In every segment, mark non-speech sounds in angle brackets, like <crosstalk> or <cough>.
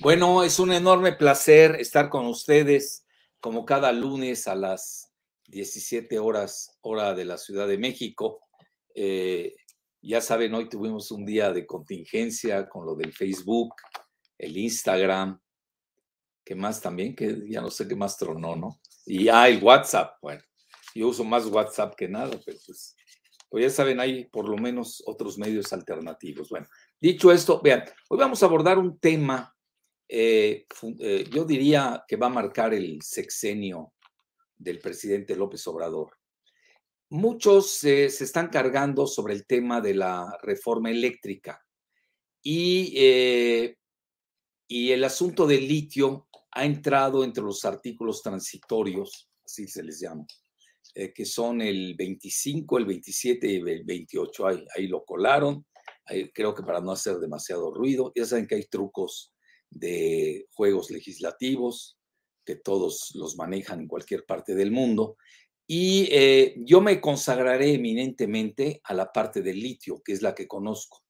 Bueno, es un enorme placer estar con ustedes como cada lunes a las 17 horas, hora de la Ciudad de México. Eh, ya saben, hoy tuvimos un día de contingencia con lo del Facebook, el Instagram, que más también, que ya no sé qué más tronó, ¿no? Y ah, el WhatsApp, bueno, yo uso más WhatsApp que nada, pero pues, pues ya saben, hay por lo menos otros medios alternativos. Bueno, dicho esto, vean, hoy vamos a abordar un tema eh, eh, yo diría que va a marcar el sexenio del presidente López Obrador. Muchos se están cargando sobre el tema de la reforma eléctrica y, eh, y el asunto del litio ha entrado entre los artículos transitorios, así se les llama, que son el 25, el 27 y el 28. Ahí, ahí lo colaron, creo que para no hacer demasiado ruido. Ya saben que hay trucos de juegos legislativos, que todos los manejan en cualquier parte del mundo. Y eh, yo me consagraré eminentemente a la parte del litio, que es la que conozco.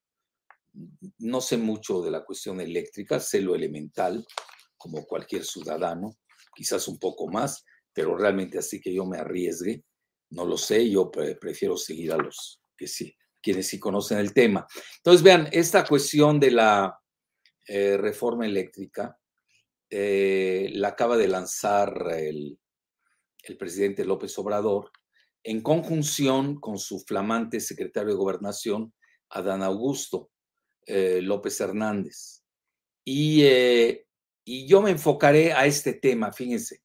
No sé mucho de la cuestión eléctrica, sé lo elemental, como cualquier ciudadano, quizás un poco más, pero realmente así que yo me arriesgue, no lo sé, yo prefiero seguir a los que sí, quienes sí conocen el tema. Entonces, vean, esta cuestión de la eh, reforma eléctrica eh, la acaba de lanzar el, presidente López Obrador en conjunción con su flamante secretario de Gobernación, Adán Augusto eh, López Hernández. Y, y, yo me enfocaré a este tema, fíjense,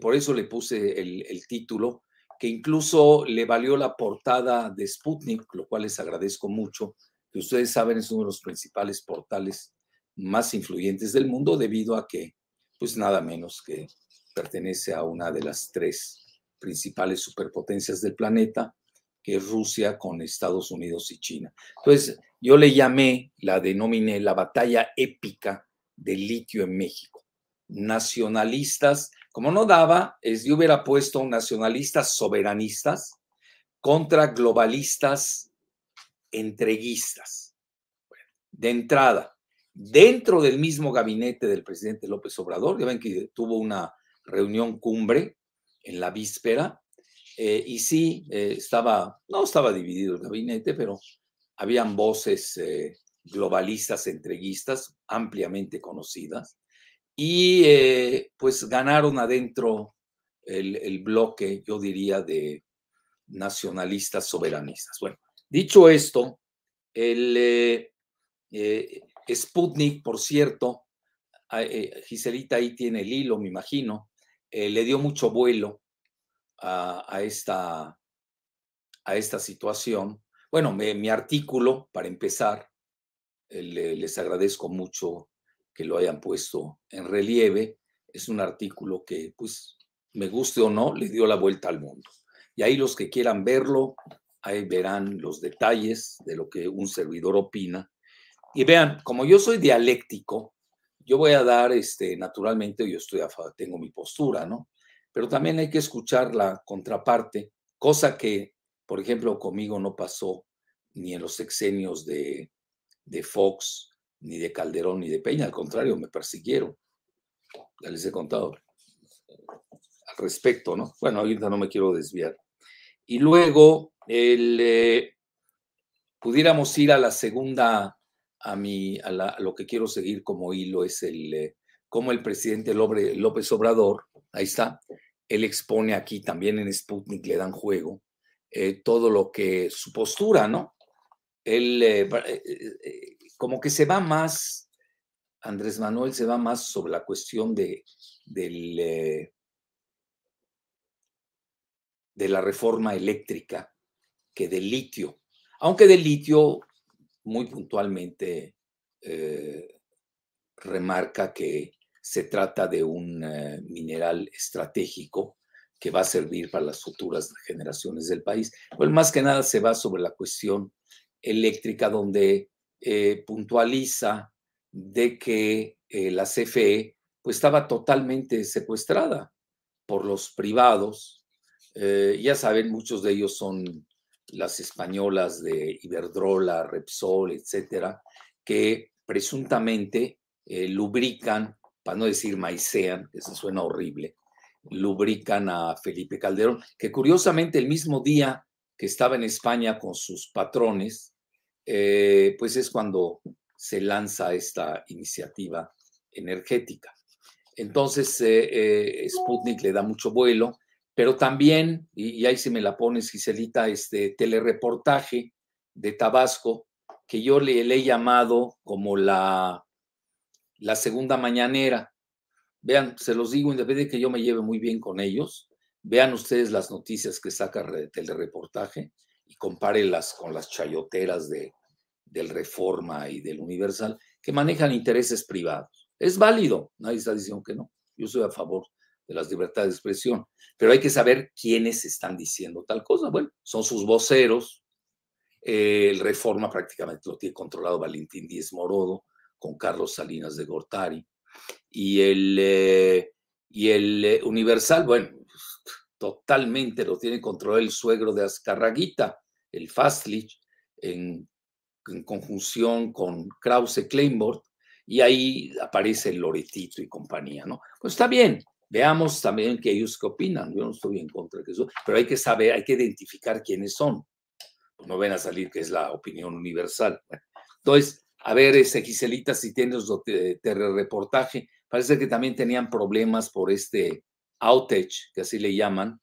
por eso le puse el, el, título, que incluso le valió la portada de Sputnik, lo cual les agradezco mucho, que ustedes saben es uno de los principales portales más influyentes del mundo debido a que, pues nada menos que pertenece a una de las tres principales superpotencias del planeta, que es Rusia con Estados Unidos y China. Entonces, yo le llamé, la denominé la batalla épica del litio en México. Nacionalistas, como no daba, es, yo hubiera puesto nacionalistas soberanistas contra globalistas entreguistas. de entrada, dentro del mismo gabinete del presidente López Obrador. Ya ven que tuvo una reunión cumbre en la víspera eh, y sí, eh, estaba, no estaba dividido el gabinete, pero habían voces eh, globalistas, entreguistas, ampliamente conocidas, y pues ganaron adentro el, el, bloque, yo diría, de nacionalistas soberanistas. Bueno, dicho esto, el, Sputnik, por cierto, eh, Giselita ahí tiene el hilo, me imagino, eh, le dio mucho vuelo a, esta, a esta situación. Bueno, mi artículo, para empezar, eh, les agradezco mucho que lo hayan puesto en relieve. Es un artículo que, pues, me guste o no, le dio la vuelta al mundo. Y ahí los que quieran verlo, ahí verán los detalles de lo que un servidor opina y vean, como yo soy dialéctico, yo voy a dar, este, naturalmente, yo estoy tengo mi postura, ¿no? Pero también hay que escuchar la contraparte, cosa que, por ejemplo, conmigo no pasó ni en los sexenios de, de Fox, ni de Calderón, ni de Peña, al contrario, me persiguieron. Ya les he contado al respecto, ¿no? Bueno, ahorita no me quiero desviar. Y luego, el, eh, pudiéramos ir a la segunda a, mí, a, lo que quiero seguir como hilo es el eh, cómo el presidente López Obrador, ahí está, él expone aquí también en Sputnik, le dan juego, eh, todo lo que su postura, ¿no? Él eh, como que se va más, Andrés Manuel se va más sobre la cuestión de, del, de la reforma eléctrica que del litio. Aunque del litio muy puntualmente eh, remarca que se trata de un eh, mineral estratégico que va a servir para las futuras generaciones del país. Pues más que nada se va sobre la cuestión eléctrica, donde eh, puntualiza de que la CFE pues, estaba totalmente secuestrada por los privados. ya saben, muchos de ellos son las españolas de Iberdrola, Repsol, etcétera, que presuntamente eh, lubrican, para no decir maicean, eso suena horrible, lubrican a Felipe Calderón, que curiosamente el mismo día que estaba en España con sus patrones, eh, pues es cuando se lanza esta iniciativa energética. Entonces, eh, Sputnik le da mucho vuelo, pero también, y, ahí se me la pones, Giselita, este telereportaje de Tabasco, que yo le, he llamado como la, la segunda mañanera. Vean, se los digo, vez de que yo me lleve muy bien con ellos, vean ustedes las noticias que saca el telereportaje y compárelas con las chayoteras de, del Reforma y del Universal, que manejan intereses privados. Es válido, nadie está diciendo que no. Yo soy a favor de las libertades de expresión, pero hay que saber quiénes están diciendo tal cosa. Bueno, son sus voceros, el Reforma prácticamente lo tiene controlado Valentín Díez Morodo con Carlos Salinas de Gortari. Y el, eh, y el eh, Universal, bueno, totalmente lo tiene controlado el suegro de Azcarraguita, el Fastlich, en, en conjunción con Krause Kleinbord, y ahí aparece el Loretito y compañía, ¿no? Pues está bien, veamos también qué ellos qué opinan, yo no estoy en contra de eso, pero hay que saber, hay que identificar quiénes son no ven a salir que es la opinión universal. Entonces, a ver, ese Giselita, si tienes reportaje, parece que también tenían problemas por este outage, que así le llaman,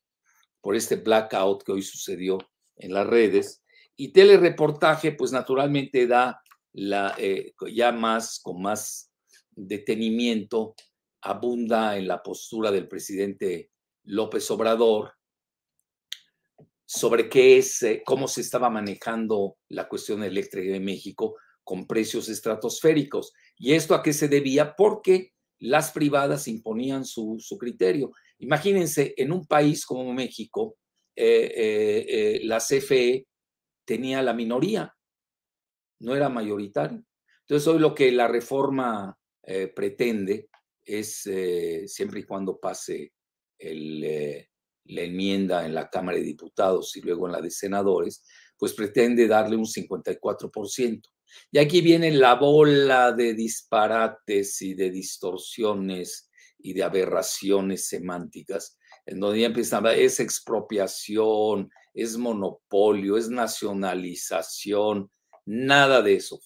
por este blackout que hoy sucedió en las redes. Y telereportaje, pues naturalmente da la, eh, ya más, con más detenimiento, abunda en la postura del presidente López Obrador, sobre qué es, eh, cómo se estaba manejando la cuestión eléctrica de México con precios estratosféricos. ¿Y esto a qué se debía? Porque las privadas imponían su, criterio. Imagínense, en un país como México, eh, eh, la CFE tenía la minoría, no era mayoritario. Entonces, hoy lo que la reforma pretende es, siempre y cuando pase el, la enmienda en la Cámara de Diputados y luego en la de Senadores, pues pretende darle un 54%. Y aquí viene la bola de disparates y de distorsiones y de aberraciones semánticas, en donde ya empiezan a es expropiación, es monopolio, es nacionalización, nada de eso.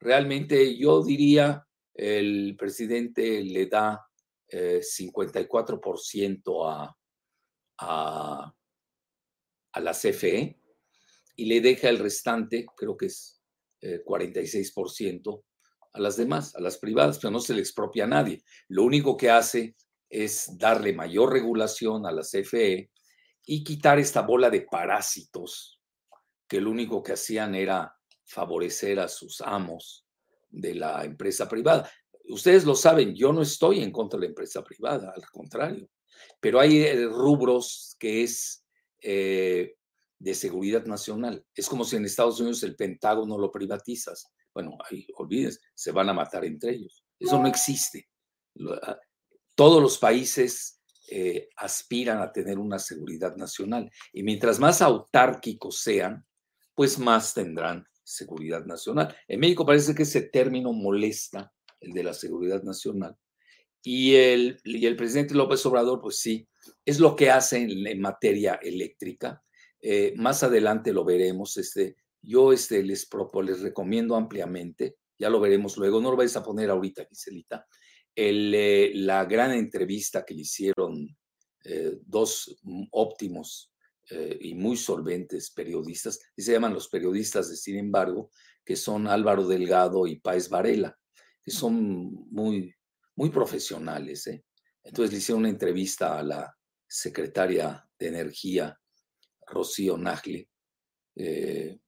Realmente yo diría, el presidente le da 54% eh, a, a, la CFE y le deja el restante, creo que es 46%, eh, a las demás, a las privadas, pero no se le expropia a nadie. Lo único que hace es darle mayor regulación a la CFE y quitar esta bola de parásitos que lo único que hacían era favorecer a sus amos de la empresa privada. Ustedes lo saben, yo no estoy en contra de la empresa privada, al contrario pero hay eh, rubros que es eh, de seguridad nacional. Es como si en Estados Unidos el Pentágono lo privatizas. Bueno, ahí olvides, se van a matar entre ellos. Eso no existe. Ah, todos los países eh, aspiran a tener una seguridad nacional y mientras más autárquicos sean, pues más tendrán seguridad nacional. En México parece que ese término molesta, el de la seguridad nacional, y el, y el presidente López Obrador, pues sí, es lo que hace en, materia eléctrica. Eh, más adelante lo veremos. Este, yo este, les, les recomiendo ampliamente, ya lo veremos luego, no lo vais a poner ahorita, Giselita, el, eh, la gran entrevista que le hicieron eh, dos óptimos y muy solventes periodistas, y se llaman los periodistas de Sin embargo, que son Álvaro Delgado y Páez Varela, que son muy, muy profesionales. ¿eh? Entonces le hicieron una entrevista a la secretaria de Energía, Rocío Nagle, eh,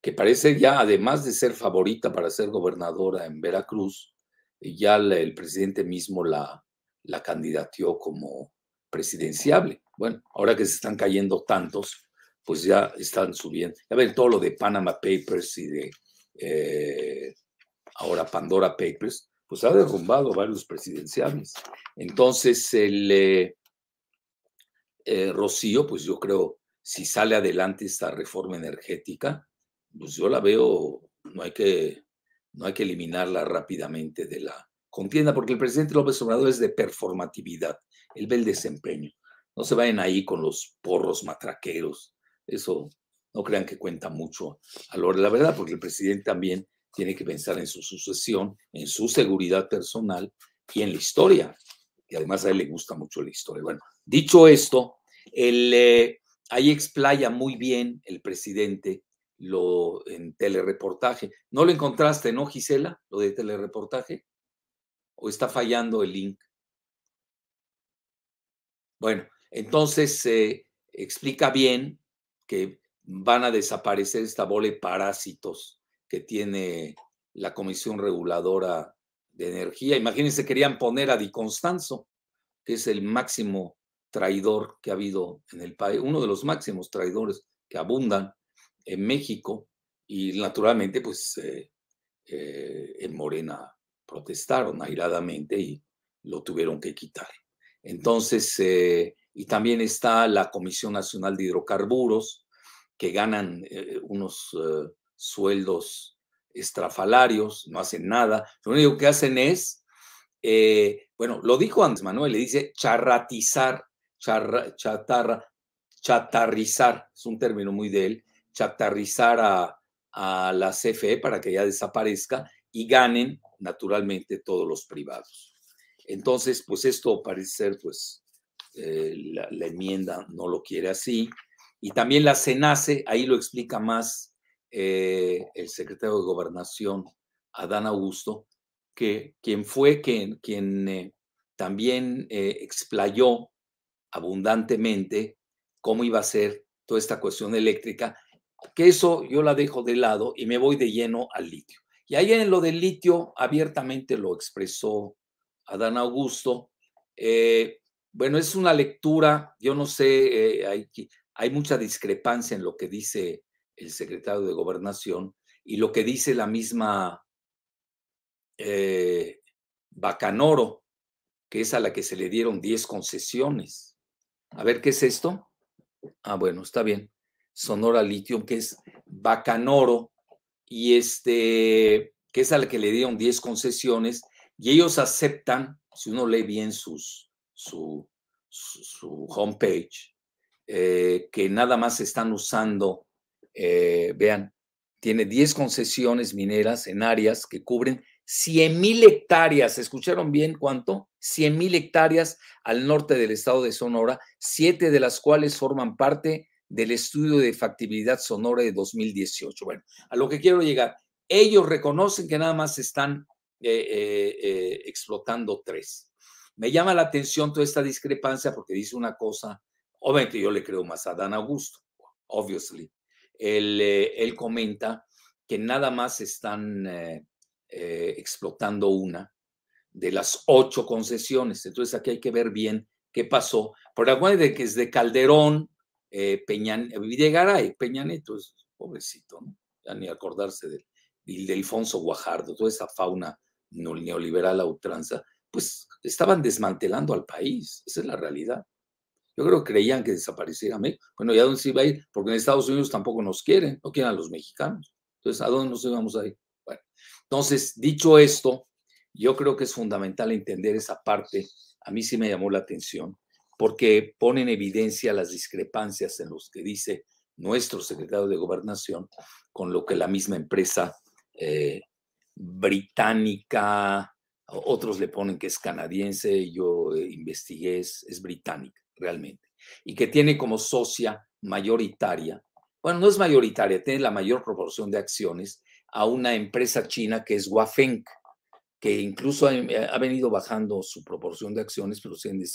que parece ya, además de ser favorita para ser gobernadora en Veracruz, ya el presidente mismo la, la candidateó como presidenciable. Bueno, ahora que se están cayendo tantos, pues ya están subiendo. Ya ven todo lo de Panama Papers y de eh, ahora Pandora Papers, pues ha derrumbado varios presidenciales. Entonces, el eh, eh, Rocío, pues yo creo, si sale adelante esta reforma energética, pues yo la veo, no hay que, no hay que eliminarla rápidamente de la contienda, porque el presidente López Obrador es de performatividad, él ve el desempeño. No se vayan ahí con los porros matraqueros, eso no crean que cuenta mucho a lo de la verdad, porque el presidente también tiene que pensar en su sucesión, en su seguridad personal y en la historia. Y además a él le gusta mucho la historia. Bueno, dicho esto, el, eh, ahí explaya muy bien el presidente lo en telereportaje. ¿No lo encontraste, no, Gisela, lo de telereportaje? ¿O está fallando el link? Bueno, entonces se explica bien que van a desaparecer esta bola de parásitos que tiene la Comisión Reguladora de Energía. Imagínense, querían poner a Di Constanzo, que es el máximo traidor que ha habido en el país, uno de los máximos traidores que abundan en México y naturalmente pues eh, eh, en Morena protestaron airadamente y lo tuvieron que quitar. Entonces, eh, y también está la Comisión Nacional de Hidrocarburos, que ganan unos sueldos estrafalarios, no hacen nada. Lo único que hacen es, bueno, lo dijo antes Manuel, le dice charratizar, chatarra, chatarrizar, es un término muy de él, chatarrizar a, la CFE para que ya desaparezca y ganen naturalmente todos los privados. Entonces, pues esto parece ser, pues, eh, la, enmienda no lo quiere así. Y también la CENACE, ahí lo explica más eh, el secretario de Gobernación, Adán Augusto, que quien fue quien, quien eh, también explayó abundantemente cómo iba a ser toda esta cuestión eléctrica que eso yo la dejo de lado y me voy de lleno al litio. Y ahí en lo del litio abiertamente lo expresó Adán Augusto. Eh, bueno, es una lectura, yo no sé, eh, hay, mucha discrepancia en lo que dice el secretario de Gobernación y lo que dice la misma eh, Bacanoro, que es a la que se le dieron 10 concesiones. A ver, ¿qué es esto? Ah, bueno, está bien. Sonora Lithium, que es Bacanoro, y este, que es al que le dieron 10 concesiones, y ellos aceptan, si uno lee bien sus, su, su, homepage, eh, que nada más están usando, eh, vean, tiene 10 concesiones mineras en áreas que cubren 100 mil hectáreas. ¿Escucharon bien cuánto? 100 mil hectáreas al norte del estado de Sonora, siete de las cuales forman parte del estudio de factibilidad sonora de 2018. Bueno, a lo que quiero llegar, ellos reconocen que nada más están eh, explotando tres. Me llama la atención toda esta discrepancia porque dice una cosa, obviamente yo le creo más a Dan Augusto, obviously. Él, él comenta que nada más están explotando una de las ocho concesiones. Entonces aquí hay que ver bien qué pasó. Por acuérdense que es de Calderón, eh, Peña, Videgaray, Peña Neto, es pobrecito, ¿no? Ya ni acordarse de, de Alfonso Guajardo, toda esa fauna neoliberal a ultranza, pues estaban desmantelando al país, esa es la realidad. Yo creo que creían que desapareciera México. Bueno, ¿y a dónde se iba a ir? Porque en Estados Unidos tampoco nos quieren, no quieren a los mexicanos. Entonces, ¿a dónde nos íbamos a ir? Bueno, entonces, dicho esto, yo creo que es fundamental entender esa parte. A mí sí me llamó la atención porque pone en evidencia las discrepancias en los que dice nuestro secretario de gobernación con lo que la misma empresa eh, británica, otros le ponen que es canadiense, yo eh, investigué, es, es británica realmente, y que tiene como socia mayoritaria, bueno, no es mayoritaria, tiene la mayor proporción de acciones a una empresa china que es Huafeng, que incluso ha, venido bajando su proporción de acciones, pero sigue,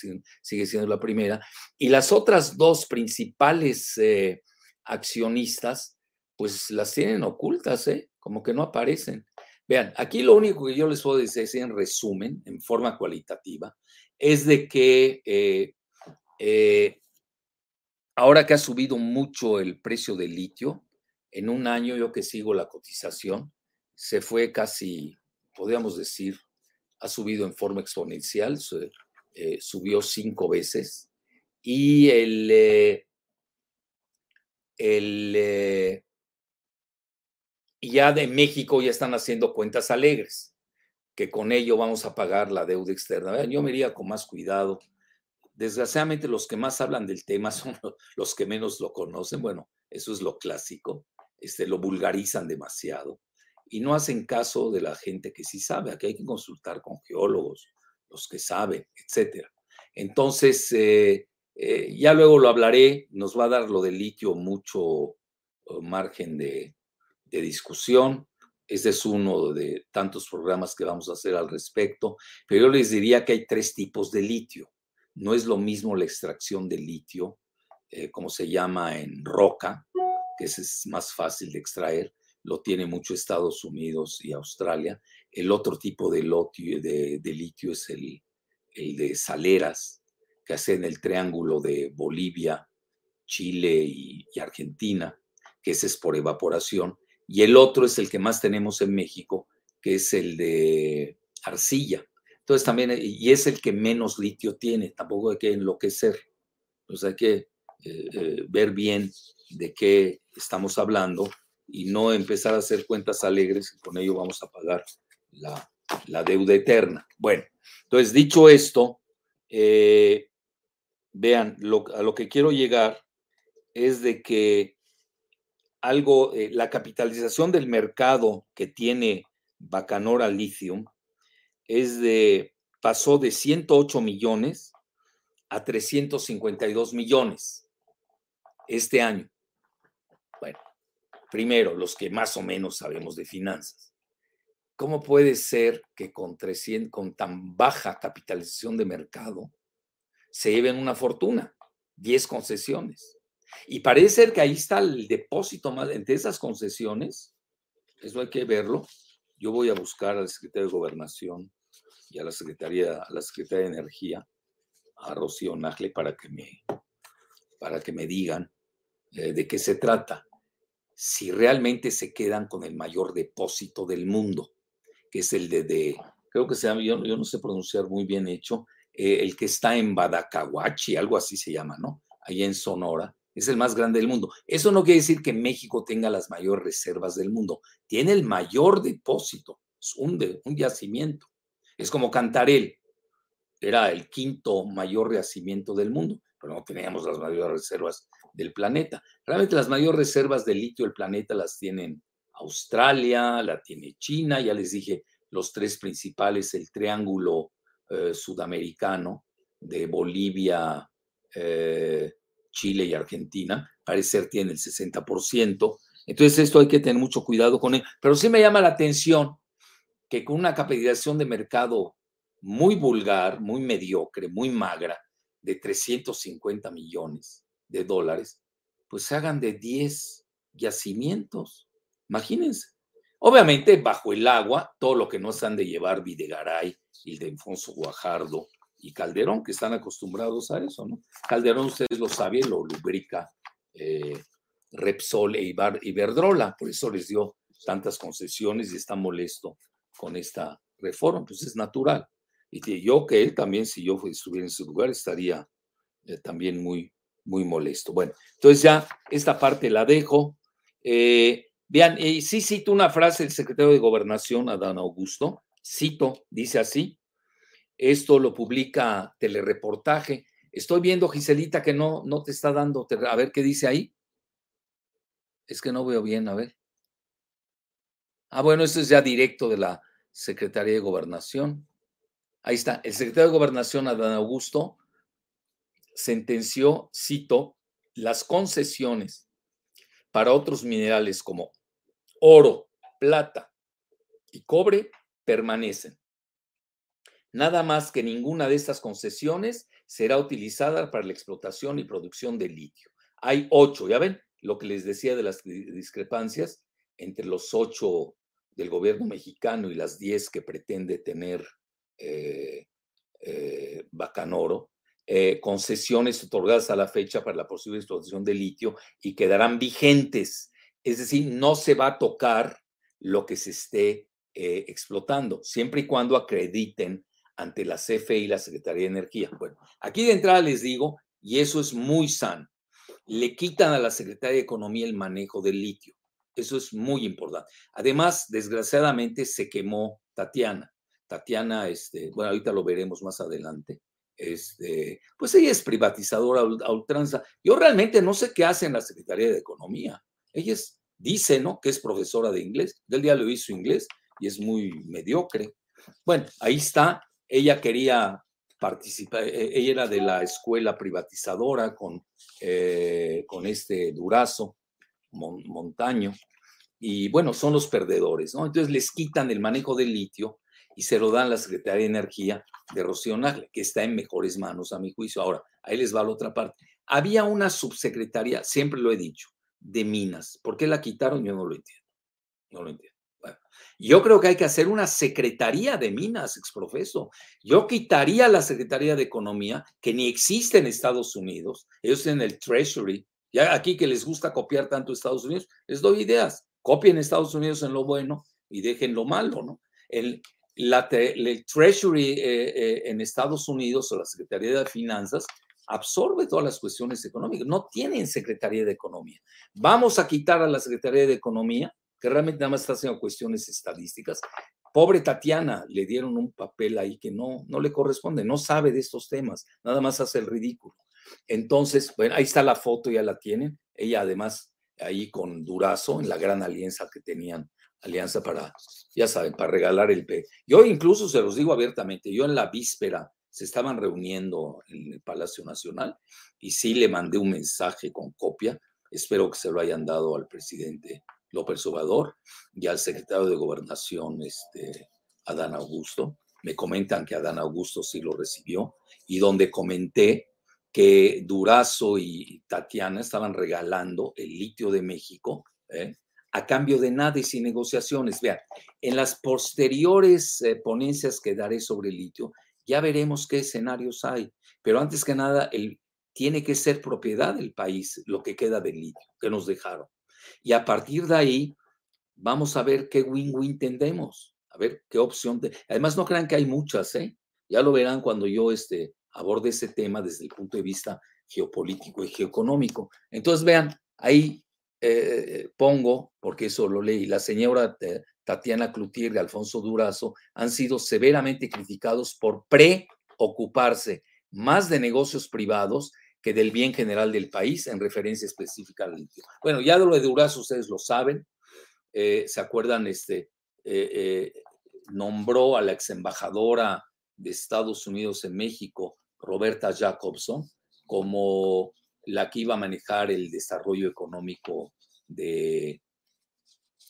sigue siendo la primera. Y las otras dos principales eh, accionistas, pues las tienen ocultas, ¿eh? como que no aparecen. Vean, aquí lo único que yo les puedo decir en resumen, en forma cualitativa, es de que eh, eh, ahora que ha subido mucho el precio del litio, en un año yo que sigo la cotización, se fue casi podríamos decir, ha subido en forma exponencial, eh, subió cinco veces y el, el ya de México ya están haciendo cuentas alegres. que con ello vamos a pagar la deuda externa. Yo me iría con más cuidado. Desgraciadamente los que más hablan del tema <laughs> son los que menos lo conocen. Bueno, eso es lo clásico. Este, lo vulgarizan demasiado y no hacen caso de la gente que sí sabe. Aquí hay que consultar con geólogos, los que saben, etcétera. Entonces, eh, eh, ya luego lo hablaré, nos va a dar lo del litio mucho eh, margen de, de discusión. Este es uno de tantos programas que vamos a hacer al respecto, pero yo les diría que hay tres tipos de litio. No es lo mismo la extracción de litio, como se llama en roca, que es más fácil de extraer, lo tiene mucho Estados Unidos y Australia. El otro tipo de, de, de litio es el, de saleras, que hacen el triángulo de Bolivia, Chile y, Argentina, que ese es por evaporación. Y el otro es el que más tenemos en México, que es el de arcilla. Entonces también, y es el que menos litio tiene, tampoco hay que enloquecer. Entonces hay que eh, eh, ver bien de qué estamos hablando y no empezar a hacer cuentas alegres y con ello vamos a pagar la, deuda eterna. Bueno, entonces dicho esto, eh, vean, a lo que quiero llegar es de que algo, eh, la capitalización del mercado que tiene Bacanora Lithium es de, pasó de 108 millones a 352 millones este año. Bueno, primero, los que más o menos sabemos de finanzas. ¿Cómo puede ser que con, 300, con tan baja capitalización de mercado se lleven una fortuna? 10 concesiones. Y parece ser que ahí está el depósito más entre esas concesiones. Eso hay que verlo. Yo voy a buscar al secretario de Gobernación y a la Secretaría, a la Secretaría de Energía, a Rocío Nagle, para que me, para que me digan eh, de qué se trata si realmente se quedan con el mayor depósito del mundo, que es el de, creo que se llama, yo, no sé pronunciar muy bien hecho, eh, el que está en Badacahuachi, algo así se llama, ¿no? Ahí en Sonora, es el más grande del mundo. Eso no quiere decir que México tenga las mayores reservas del mundo, tiene el mayor depósito, es un, un yacimiento. Es como Cantarel, era el quinto mayor yacimiento del mundo, pero no teníamos las mayores reservas del planeta. Realmente las mayores reservas de litio del planeta las tienen Australia, la tiene China, ya les dije los tres principales, el triángulo eh, sudamericano de Bolivia, eh, Chile y Argentina, parece ser tiene el 60%. Entonces esto hay que tener mucho cuidado con él. Pero sí me llama la atención que con una capitalización de mercado muy vulgar, muy mediocre, muy magra, de 350 millones, de dólares, pues se hagan de 10 yacimientos. Imagínense. Obviamente, bajo el agua, todo lo que no se han de llevar Videgaray, Ildefonso Guajardo y Calderón, que están acostumbrados a eso, ¿no? Calderón, ustedes lo saben, lo lubrica eh, Repsol e Iberdrola, por eso les dio tantas concesiones y está molesto con esta reforma, pues es natural. Y yo que él también, si yo estuviera en su lugar, estaría eh, también muy, muy molesto. Bueno, entonces ya esta parte la dejo. Eh, vean, y sí cito una frase del secretario de Gobernación, Adán Augusto, cito, dice así, esto lo publica Telereportaje. Estoy viendo, Giselita, que no, no te está dando, a ver qué dice ahí. Es que no veo bien, a ver. Ah, bueno, esto es ya directo de la Secretaría de Gobernación. Ahí está, el secretario de Gobernación, Adán Augusto, sentenció, cito, las concesiones para otros minerales como oro, plata y cobre permanecen. Nada más que ninguna de estas concesiones será utilizada para la explotación y producción de litio. Hay ocho, ya ven lo que les decía de las discrepancias entre los ocho del gobierno mexicano y las diez que pretende tener eh, eh, Bacanoro. Eh, concesiones otorgadas a la fecha para la posible explotación de litio y quedarán vigentes. Es decir, no se va a tocar lo que se esté explotando, siempre y cuando acrediten ante la CFE y la Secretaría de Energía. Bueno, aquí de entrada les digo, y eso es muy sano, le quitan a la Secretaría de Economía el manejo del litio. Eso es muy importante. Además, desgraciadamente, se quemó Tatiana. Tatiana, este, bueno, ahorita lo veremos más adelante, este, pues ella es privatizadora a ultranza. Yo realmente no sé qué hace en la Secretaría de Economía. Ella dice, ¿no? Que es profesora de inglés. Del día lo hizo inglés y es muy mediocre. Bueno, ahí está. Ella quería participar, e-, ella era de la escuela privatizadora con, eh, con este Durazo, Montaño, y bueno, son los perdedores, ¿no? Entonces les quitan el manejo del litio y se lo dan a la Secretaría de Energía de Rocío Nagle, que está en mejores manos a mi juicio. Ahora, ahí les va la otra parte. Había una subsecretaría, siempre lo he dicho, de minas. ¿Por qué la quitaron? Yo no lo entiendo. No lo entiendo. Yo creo que hay que hacer una secretaría de minas, exprofeso. Yo quitaría la Secretaría de Economía, que ni existe en Estados Unidos. Ellos tienen el Treasury. Ya aquí que les gusta copiar tanto Estados Unidos, les doy ideas. Copien Estados Unidos en lo bueno y dejen lo malo, ¿no? El, la, Treasury eh, eh, en Estados Unidos o la Secretaría de Finanzas absorbe todas las cuestiones económicas. No tienen Secretaría de Economía. Vamos a quitar a la Secretaría de Economía, que realmente nada más está haciendo cuestiones estadísticas. Pobre Tatiana, le dieron un papel ahí que no, no le corresponde, no sabe de estos temas, nada más hace el ridículo. Entonces, bueno, ahí está la foto, ya la tienen. Ella además ahí con Durazo en la gran alianza que tenían alianza para, ya saben, para regalar el P. Yo incluso se los digo abiertamente, yo en la víspera se estaban reuniendo en el Palacio Nacional y sí le mandé un mensaje con copia, espero que se lo hayan dado al presidente López Obrador y al secretario de Gobernación, este, Adán Augusto. Me comentan que Adán Augusto sí lo recibió y donde comenté que Durazo y Tatiana estaban regalando el litio de México, ¿eh? a cambio de nada y sin negociaciones. Vean, en las posteriores eh, ponencias que daré sobre el litio, ya veremos qué escenarios hay. Pero antes que nada, el, tiene que ser propiedad del país lo que queda del litio que nos dejaron. Y a partir de ahí, vamos a ver qué win-win tendemos, a ver qué opción. Además, no crean que hay muchas, ¿eh? Ya lo verán cuando yo este, aborde ese tema desde el punto de vista geopolítico y geoeconómico. Entonces, vean, ahí eh, pongo, porque eso lo leí, la señora Tatiana Cloutier y Alfonso Durazo han sido severamente criticados por preocuparse más de negocios privados que del bien general del país en referencia específica al litio. Bueno, ya de lo de Durazo ustedes lo saben, eh, ¿se acuerdan? Este, eh, nombró a la ex embajadora de Estados Unidos en México, Roberta Jacobson, como la que iba a manejar el desarrollo económico de,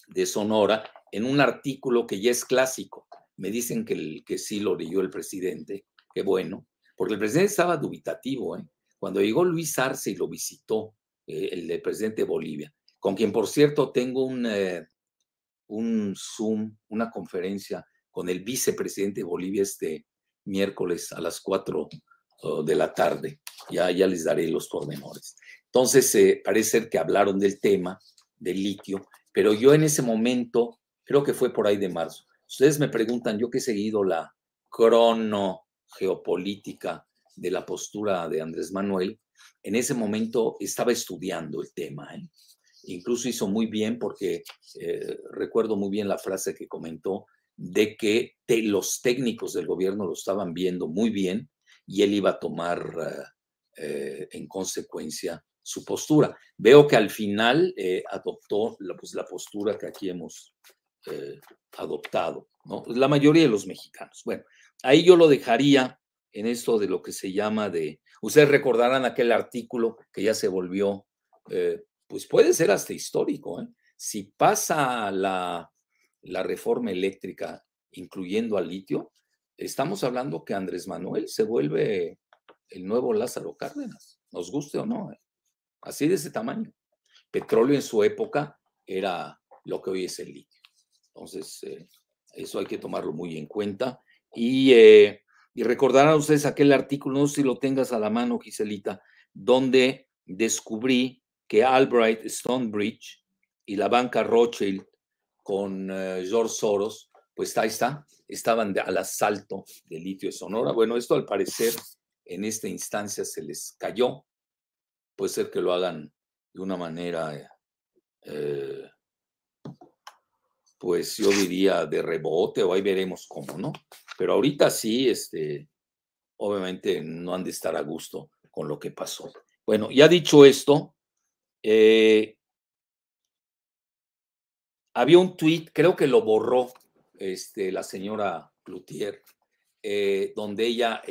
de Sonora, en un artículo que ya es clásico. Me dicen que, el, que sí lo leyó el presidente, qué bueno, porque el presidente estaba dubitativo. ¿eh? Cuando llegó Luis Arce y lo visitó, eh, el, presidente de Bolivia, con quien, por cierto, tengo un, eh, un Zoom, una conferencia con el vicepresidente de Bolivia este miércoles a las 4 de la tarde. Ya, ya les daré los pormenores. Entonces, eh, parece ser que hablaron del tema del litio, pero yo en ese momento, creo que fue por ahí de marzo. Ustedes me preguntan, yo que he seguido la crono geopolítica de la postura de Andrés Manuel, en ese momento estaba estudiando el tema. ¿eh? Incluso hizo muy bien porque eh, recuerdo muy bien la frase que comentó de que los técnicos del gobierno lo estaban viendo muy bien y él iba a tomar eh, en consecuencia su postura. Veo que al final adoptó la, pues, la, postura que aquí hemos adoptado, ¿no? La mayoría de los mexicanos. Bueno, ahí yo lo dejaría en esto de lo que se llama de, ustedes recordarán aquel artículo que ya se volvió, pues puede ser hasta histórico, Si pasa la, la reforma eléctrica incluyendo al litio, estamos hablando que Andrés Manuel se vuelve el nuevo Lázaro Cárdenas, nos guste o no, ¿eh? así de ese tamaño. Petróleo en su época era lo que hoy es el litio. Entonces, eh, eso hay que tomarlo muy en cuenta. Y, eh, y recordarán ustedes aquel artículo, no sé si lo tengas a la mano, Giselita, donde descubrí que Albright Stonebridge y la banca Rothschild con George Soros, pues ahí está, estaban al asalto del litio de Sonora. Bueno, esto al parecer en esta instancia se les cayó. Puede ser que lo hagan de una manera, eh, pues yo diría de rebote o ahí veremos cómo, ¿no? Pero ahorita sí, este, obviamente no han de estar a gusto con lo que pasó. Bueno, ya dicho esto, eh, había un tuit, creo que lo borró este, la señora Cloutier, eh, donde ella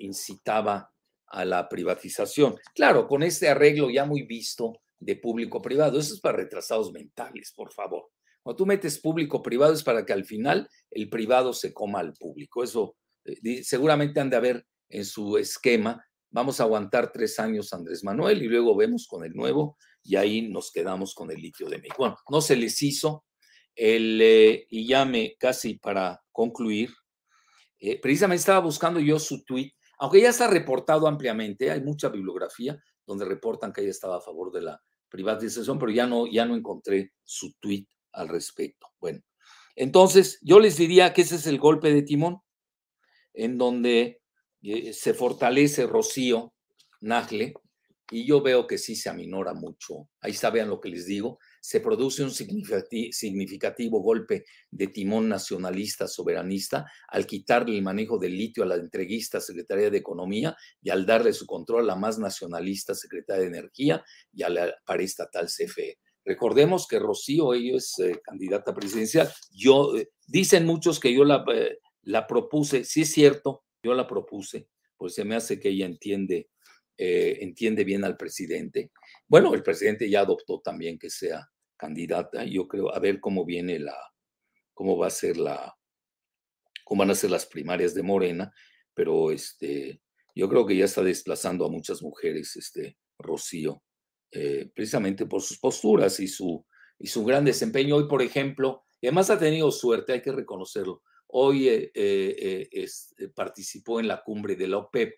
incitaba a la privatización. Claro, con este arreglo ya muy visto de público-privado, eso es para retrasados mentales, por favor. Cuando tú metes público-privado es para que al final el privado se coma al público. Eso eh, seguramente han de haber en su esquema. Vamos a aguantar tres años Andrés Manuel y luego vemos con el nuevo y ahí nos quedamos con el litio de México. Bueno, no se les hizo el, eh, y ya me casi para concluir, eh, precisamente estaba buscando yo su tweet, aunque ya está reportado ampliamente, hay mucha bibliografía donde reportan que ella estaba a favor de la privatización, pero ya no, ya no encontré su tweet al respecto. Bueno, entonces yo les diría que ese es el golpe de timón, en donde eh, se fortalece Rocío Nagle, y yo veo que sí se aminora mucho. Ahí está, vean lo que les digo. Se produce un significativo golpe de timón nacionalista soberanista al quitarle el manejo del litio a la entreguista Secretaría de Economía y al darle su control a la más nacionalista Secretaría de Energía y a la paraestatal CFE. Recordemos que Rocío, ella es eh, candidata presidencial. Yo, eh, dicen muchos que yo la, eh, la propuse, sí es cierto, yo la propuse, pues se me hace que ella entiende entiende bien al presidente. Bueno, el presidente ya adoptó también que sea candidata. Yo creo, a ver cómo viene la, cómo va a ser la, cómo van a ser las primarias de Morena, pero este, yo creo que ya está desplazando a muchas mujeres, este, Rocío, eh, precisamente por sus posturas y su, y su gran desempeño. Hoy, por ejemplo, y además ha tenido suerte, hay que reconocerlo. Hoy eh, participó en la cumbre de la OPEP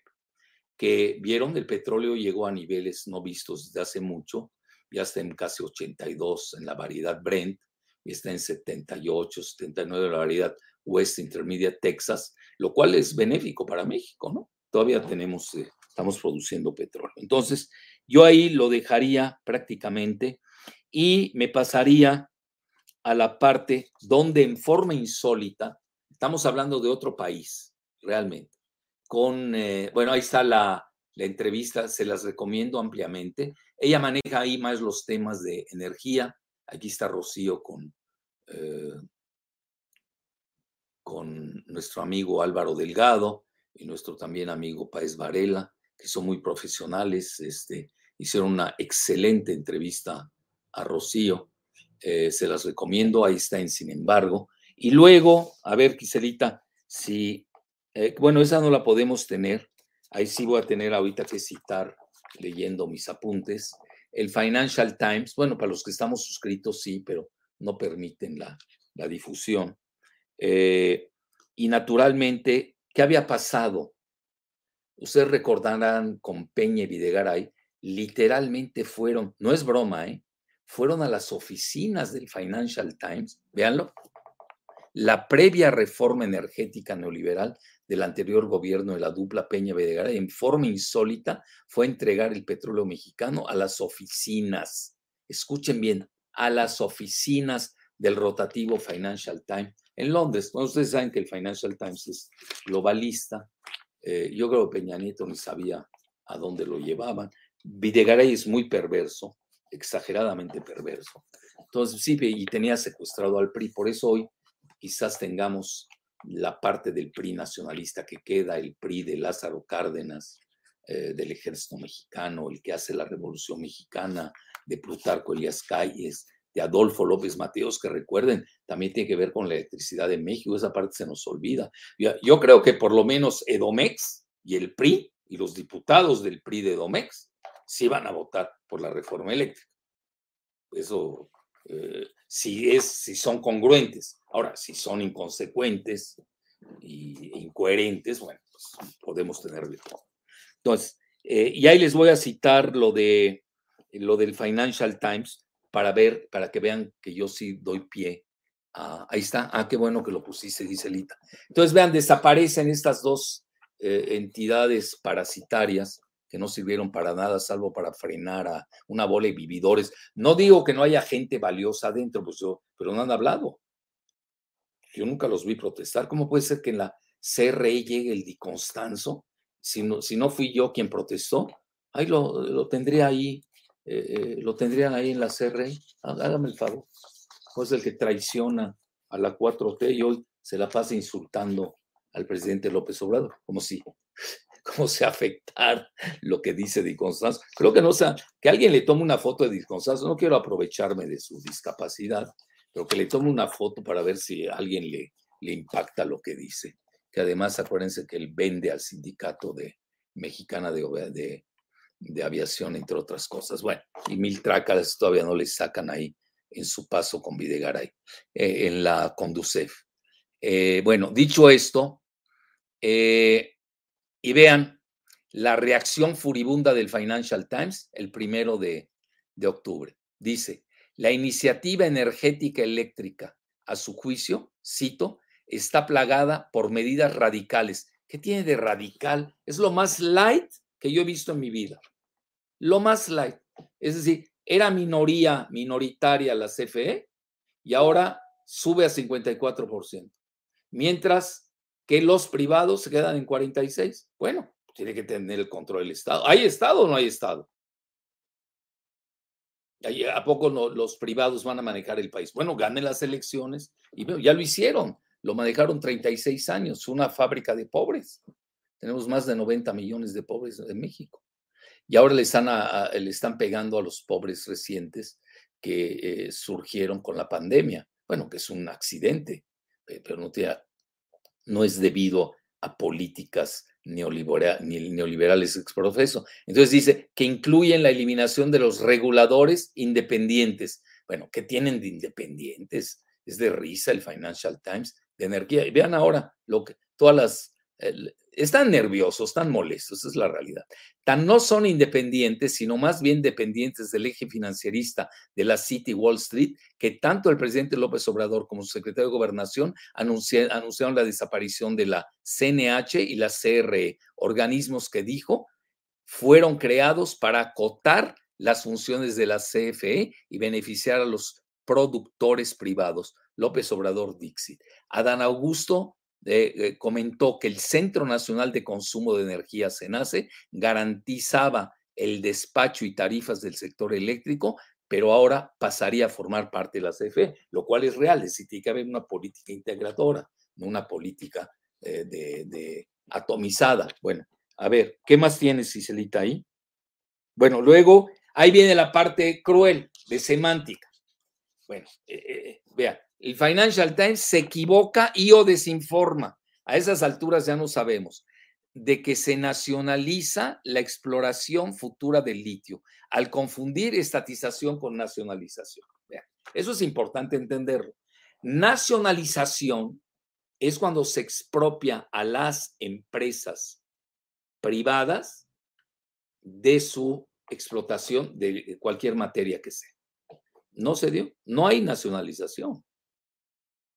que vieron el petróleo llegó a niveles no vistos desde hace mucho, ya está en casi 82 en la variedad Brent, y está en 78, 79 en la variedad West Intermediate Texas, lo cual es benéfico para México, ¿no? Todavía tenemos, eh, estamos produciendo petróleo. Entonces, yo ahí lo dejaría prácticamente y me pasaría a la parte donde en forma insólita, estamos hablando de otro país, realmente, con, eh, bueno, ahí está la, entrevista, se las recomiendo ampliamente. Ella maneja ahí más los temas de energía. Aquí está Rocío con, eh, con nuestro amigo Álvaro Delgado y nuestro también amigo Paez Varela, que son muy profesionales. Este, hicieron una excelente entrevista a Rocío. Eh, se las recomiendo, ahí está en Sin embargo. Y luego, a ver, Quiselita, si eh, bueno, esa no la podemos tener. Ahí sí voy a tener ahorita que citar, leyendo mis apuntes. El Financial Times, bueno, para los que estamos suscritos sí, pero no permiten la, difusión. Eh, y naturalmente, ¿qué había pasado? Ustedes recordarán con Peña y Videgaray, literalmente fueron, no es broma, ¿eh? fueron a las oficinas del Financial Times, véanlo, la previa reforma energética neoliberal del anterior gobierno de la dupla Peña Videgaray, en forma insólita, fue entregar el petróleo mexicano a las oficinas, escuchen bien, a las oficinas del rotativo Financial Times en Londres. ustedes saben que el Financial Times es globalista. Eh, yo creo que Peña ni sabía a dónde lo llevaban. Videgaray es muy perverso, exageradamente perverso. Entonces, sí, y tenía secuestrado al PRI. Por eso hoy quizás tengamos la parte del PRI nacionalista que queda, el PRI de Lázaro Cárdenas, eh, del ejército mexicano, el que hace la revolución mexicana, de Plutarco Elías Calles, de Adolfo López Mateos, que recuerden, también tiene que ver con la electricidad de México, esa parte se nos olvida. Yo, creo que por lo menos Edomex y el PRI y los diputados del PRI de Edomex sí van a votar por la reforma eléctrica. Eso eh, si, es, si son congruentes. Ahora, si son inconsecuentes e incoherentes, bueno, pues podemos tener de todo. Entonces, eh, y ahí les voy a citar lo, de, lo del Financial Times para ver, para que vean que yo sí doy pie. ahí está. Ah, qué bueno que lo pusiste, Giselita. Entonces, vean, desaparecen estas dos eh, entidades parasitarias que no sirvieron para nada, salvo para frenar a una bola de vividores. No digo que no haya gente valiosa adentro, pues pero no han hablado. Yo nunca los vi protestar. ¿Cómo puede ser que en la CRE llegue el Di Constanzo, si no, si no fui yo quien protestó, ahí lo, lo tendría ahí, eh, eh, lo tendrían ahí en la CRE. Hágame el favor. Pues el que traiciona a la 4T y hoy se la pasa insultando al presidente López Obrador, como si, <laughs> como si afectar lo que dice Di Constanzo. Creo que no sea, que alguien le tome una foto de Di no quiero aprovecharme de su discapacidad, pero que le tome una foto para ver si alguien le, le impacta lo que dice que además acuérdense que él vende al sindicato de mexicana de, de, aviación, entre otras cosas. Bueno, y mil tracas todavía no le sacan ahí en su paso con Videgaray, eh, en la Conducef. Eh, bueno, dicho esto, eh, y vean la reacción furibunda del Financial Times el primero de, de octubre. Dice, la iniciativa energética eléctrica, a su juicio, cito, está plagada por medidas radicales. ¿Qué tiene de radical? Es lo más light que yo he visto en mi vida. Lo más light. Es decir, era minoría, minoritaria la CFE y ahora sube a 54%. Mientras que los privados se quedan en 46. Bueno, tiene que tener el control del Estado. ¿Hay Estado o no hay Estado? ¿A poco no, los privados van a manejar el país? Bueno, ganen las elecciones y ya lo hicieron lo manejaron 36 años, una fábrica de pobres. Tenemos más de 90 millones de pobres en México. Y ahora le están, le están pegando a los pobres recientes que eh, surgieron con la pandemia. Bueno, que es un accidente, pero no, es debido a políticas neoliberales exprofeso. Entonces dice que incluyen la eliminación de los reguladores independientes. Bueno, ¿qué tienen de independientes? Es de risa el Financial Times de energía. Vean ahora lo que todas las están nerviosos, están molestos, esa es la realidad. Tan no son independientes, sino más bien dependientes del eje financierista de la City Wall Street, que tanto el presidente López Obrador como su secretario de Gobernación anunciaron la desaparición de la CNH y la CRE, organismos que dijo fueron creados para acotar las funciones de la CFE y beneficiar a los productores privados. López Obrador Dixit. Adán Augusto eh, eh, comentó que el Centro Nacional de Consumo de Energía, CENACE, garantizaba el despacho y tarifas del sector eléctrico, pero ahora pasaría a formar parte de la CFE, lo cual es real, es decir, tiene que haber una política integradora, no una política eh, de, atomizada. Bueno, a ver, ¿qué más tiene Cicelita ahí? Bueno, luego ahí viene la parte cruel de semántica. Bueno, vea, el Financial Times se equivoca y o desinforma. A esas alturas ya no sabemos de que se nacionaliza la exploración futura del litio al confundir estatización con nacionalización. eso es importante entenderlo. Nacionalización es cuando se expropia a las empresas privadas de su explotación de cualquier materia que sea. No se dio, no hay nacionalización.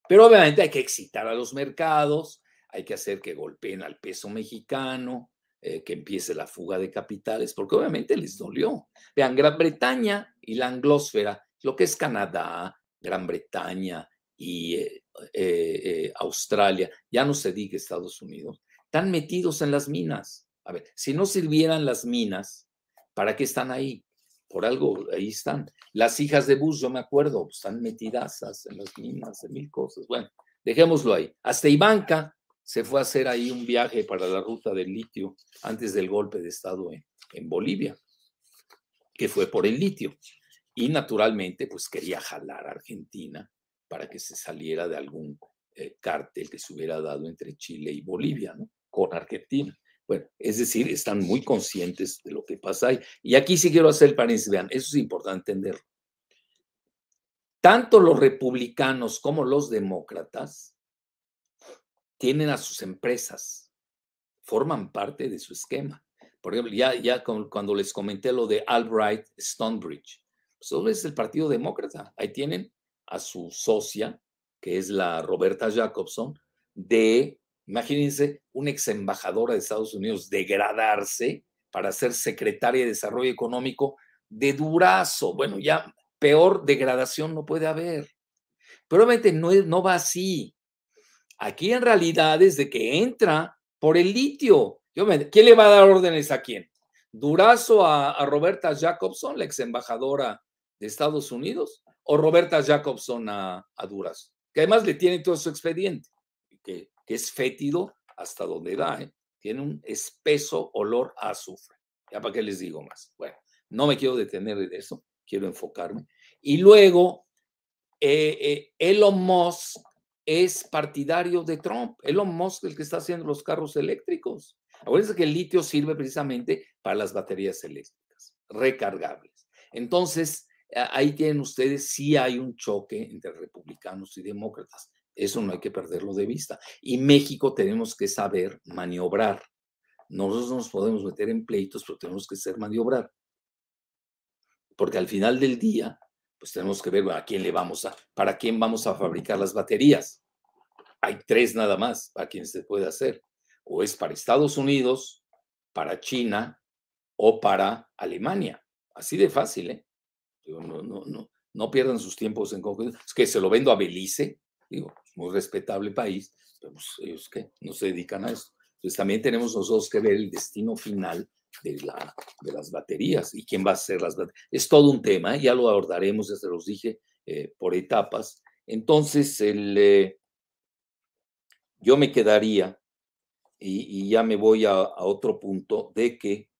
Pero obviamente hay que excitar a los mercados, hay que hacer que golpeen al peso mexicano, eh, que empiece la fuga de capitales, porque obviamente les dolió. Vean, Gran Bretaña y la anglósfera, lo que es Canadá, Gran Bretaña y eh, eh, Australia, ya no se diga Estados Unidos, están metidos en las minas. A ver, si no sirvieran las minas, ¿para qué están ahí? Por algo ahí están. Las hijas de Bush, yo me acuerdo, pues, están metidazas en las minas, en mil cosas. Bueno, dejémoslo ahí. Hasta Ivanka se fue a hacer ahí un viaje para la ruta del litio antes del golpe de Estado en, Bolivia, que fue por el litio. Y naturalmente, pues quería jalar a Argentina para que se saliera de algún eh, cártel que se hubiera dado entre Chile y Bolivia, ¿no? Con Argentina. Bueno, es decir, están muy conscientes de lo que pasa ahí. Y aquí sí quiero hacer el paréntesis, vean, eso es importante entenderlo. Tanto los republicanos como los demócratas tienen a sus empresas, forman parte de su esquema. Por ejemplo, ya, ya cuando les comenté lo de Albright Stonebridge, pues es el Partido Demócrata. Ahí tienen a su socia, que es la Roberta Jacobson, de Imagínense una ex embajadora de Estados Unidos degradarse para ser secretaria de Desarrollo Económico de durazo. Bueno, ya peor degradación no puede haber. Pero obviamente no, no va así. Aquí en realidad es de que entra por el litio. ¿Quién le va a dar órdenes a quién? ¿Durazo a, Roberta Jacobson, la ex embajadora de Estados Unidos? ¿O Roberta Jacobson a, Durazo? Que además le tiene todo su expediente, que es fétido hasta donde da, ¿eh? tiene un espeso olor a azufre. Ya para qué les digo más. Bueno, no me quiero detener en eso, quiero enfocarme. Y luego, eh, eh, Elon Musk es partidario de Trump. Elon Musk el que está haciendo los carros eléctricos. Acuérdense que el litio sirve precisamente para las baterías eléctricas, recargables. Entonces, ahí tienen ustedes, sí hay un choque entre republicanos y demócratas. Eso no hay que perderlo de vista. Y México tenemos que saber maniobrar. Nosotros nos podemos meter en pleitos, pero tenemos que ser maniobrar. Porque al final del día, pues tenemos que ver a quién le vamos a, para quién vamos a fabricar las baterías. Hay tres nada más para quien se puede hacer. O es para Estados Unidos, para China o para Alemania. Así de fácil, ¿eh? No, no, no, no pierdan sus tiempos en Es que se lo vendo a Belice, digo, muy respetable país, pero pues, ellos que no se dedican a eso. Entonces también tenemos nosotros que ver el destino final de, la, de las baterías y quién va a hacer las baterías. Es todo un tema, ¿eh? ya lo abordaremos, ya se los dije, eh, por etapas. Entonces, el, eh, yo me quedaría, y, ya me voy a, a, otro punto, de que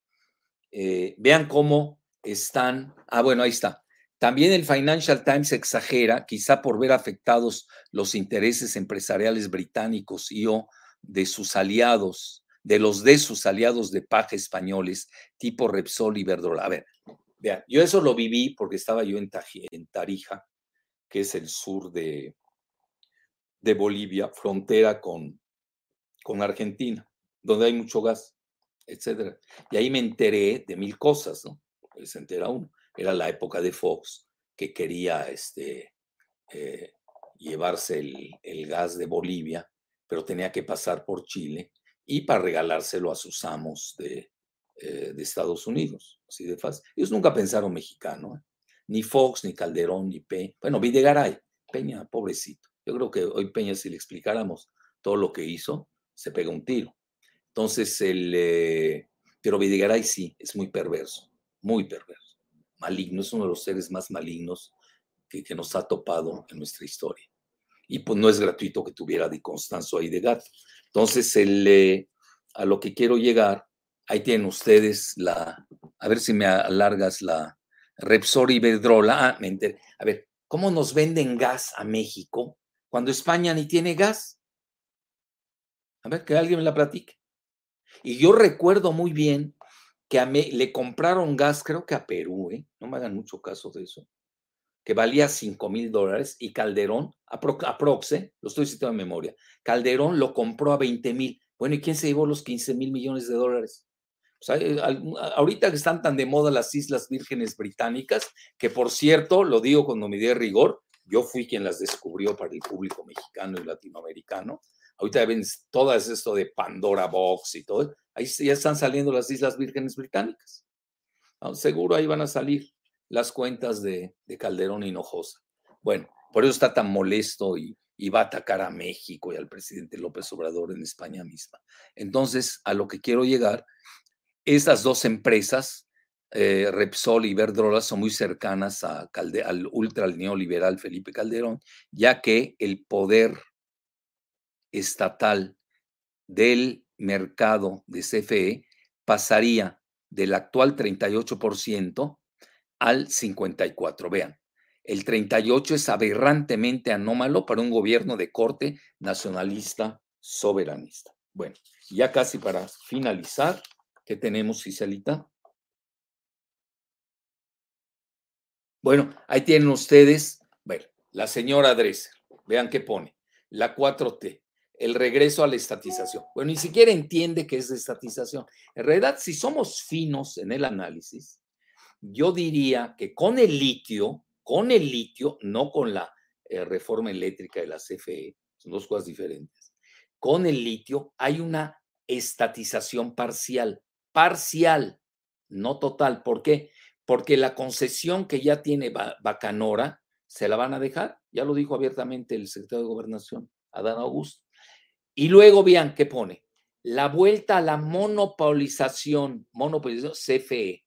vean cómo están, ah, bueno, ahí está. También el Financial Times exagera, quizá por ver afectados los intereses empresariales británicos y o de sus aliados, de los de sus aliados de paja españoles, tipo Repsol y Verdrola. A ver, vean, yo eso lo viví porque estaba yo en, Tarija, que es el sur de, de Bolivia, frontera con, con Argentina, donde hay mucho gas, etcétera. Y ahí me enteré de mil cosas, ¿no? Pues se entera uno era la época de Fox, que quería este, eh, llevarse el, gas de Bolivia, pero tenía que pasar por Chile y para regalárselo a sus amos de, eh, Estados Unidos, así de fácil. Ellos nunca pensaron mexicano, ¿eh? ni Fox, ni Calderón, ni Peña. Bueno, Videgaray, Peña, pobrecito. Yo creo que hoy Peña, si le explicáramos todo lo que hizo, se pega un tiro. Entonces, el, pero Videgaray sí, es muy perverso, muy perverso maligno, es uno de los seres más malignos que, nos ha topado en nuestra historia. Y pues no es gratuito que tuviera de Constanzo ahí de gato. Entonces, el, eh, a lo que quiero llegar, ahí tienen ustedes la, a ver si me alargas la Repsol y Bedrola. Ah, a ver, ¿cómo nos venden gas a México cuando España ni tiene gas? A ver, que alguien me la platique. Y yo recuerdo muy bien que a le compraron gas, creo que a Perú, ¿eh? no me hagan mucho caso de eso, que valía 5 mil dólares y Calderón, aproxe, lo estoy citando en memoria, Calderón lo compró a 20 mil. Bueno, ¿y quién se llevó los 15 mil millones de dólares? ahorita que están tan de moda las Islas Vírgenes Británicas, que por cierto, lo digo cuando me dé rigor, yo fui quien las descubrió para el público mexicano y latinoamericano. Ahorita ven todo esto de Pandora Box y todo. Ahí ya están saliendo las Islas Vírgenes Británicas. Seguro ahí van a salir las cuentas de, Calderón Hinojosa. Bueno, por eso está tan molesto y, va a atacar a México y al presidente López Obrador en España misma. Entonces, a lo que quiero llegar, estas dos empresas, eh, Repsol y Verdrola, son muy cercanas a al ultra neoliberal Felipe Calderón, ya que el poder estatal del mercado de CFE pasaría del actual 38% al 54%. Vean, el 38 es aberrantemente anómalo para un gobierno de corte nacionalista soberanista. Bueno, ya casi para finalizar, ¿qué tenemos, Cisalita? Bueno, ahí tienen ustedes, la señora Dresser, vean qué pone, la 4T, el regreso a la estatización. Bueno, ni siquiera entiende qué es la estatización. En realidad, si somos finos en el análisis, yo diría que con el litio, con el litio, no con la eh, reforma eléctrica de la CFE, son dos cosas diferentes. Con el litio hay una estatización parcial, parcial, no total. ¿Por qué? Porque la concesión que ya tiene Bacanora se la van a dejar, ya lo dijo abiertamente el secretario de Gobernación, Adán Augusto Y luego vean qué pone. La vuelta a la monopolización, monopolización, CFE.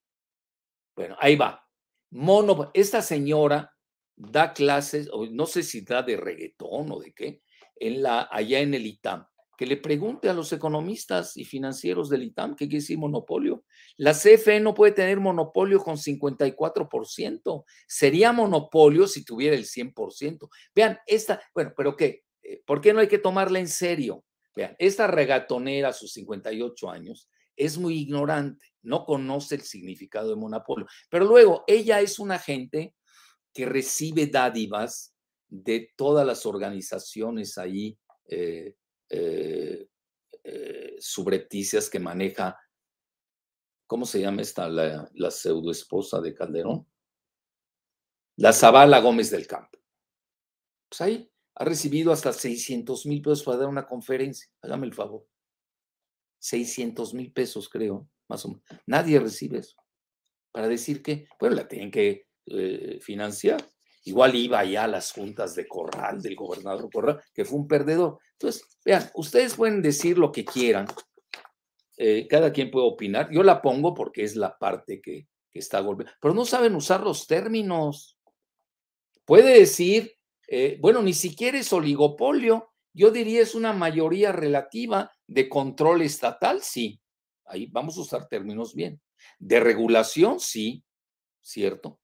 Bueno, ahí va. Mono, esta señora da clases, no sé si da de reggaetón o de qué, en la, allá en el ITAM. Que le pregunte a los economistas y financieros del ITAM qué quiere decir monopolio. La CFE no puede tener monopolio con 54%. Sería monopolio si tuviera el 100%. Vean, esta, bueno, pero ¿qué? Eh, ¿Por qué no hay que tomarla en serio? Vean, esta regatonera a sus 58 años es muy ignorante, no conoce el significado de monopolio, pero luego ella es una gente que recibe dádivas de todas las organizaciones ahí eh, eh, subrepticias que maneja, ¿cómo se llama esta, la, la pseudo esposa de Calderón? La Zavala Gómez del Campo. Pues ahí ha recibido hasta 600 mil pesos para dar una conferencia. Hágame el favor. 600 mil pesos, creo, más o menos. Nadie recibe eso. Para decir que, bueno, la tienen que eh, financiar. Igual iba ya a las juntas de Corral, del gobernador Corral, que fue un perdedor. Entonces, vean, ustedes pueden decir lo que quieran. Eh, cada quien puede opinar. Yo la pongo porque es la parte que, que está golpeando. Pero no saben usar los términos. Puede decir eh, bueno, ni siquiera es oligopolio, yo diría es una mayoría relativa de control estatal, sí. Ahí vamos a usar términos bien. De regulación, sí, cierto.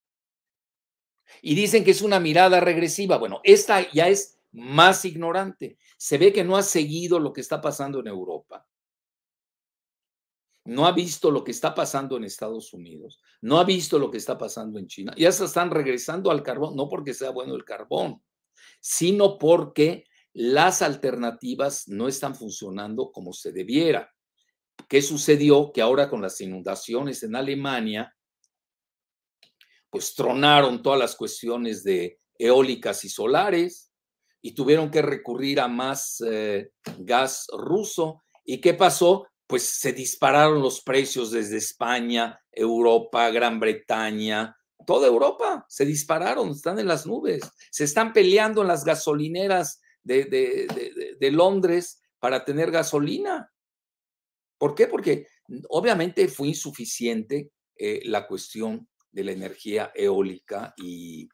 Y dicen que es una mirada regresiva. Bueno, esta ya es más ignorante. Se ve que no ha seguido lo que está pasando en Europa. No ha visto lo que está pasando en Estados Unidos. No ha visto lo que está pasando en China. Ya se están regresando al carbón, no porque sea bueno el carbón, sino porque las alternativas no están funcionando como se debiera. ¿Qué sucedió? Que ahora con las inundaciones en Alemania, pues tronaron todas las cuestiones de eólicas y solares y tuvieron que recurrir a más eh, gas ruso. ¿Y qué pasó? Pues se dispararon los precios desde España, Europa, Gran Bretaña, toda Europa se dispararon, están en las nubes, se están peleando en las gasolineras de, Londres para tener gasolina. ¿Por qué? Porque obviamente fue insuficiente eh, la cuestión de la energía eólica y,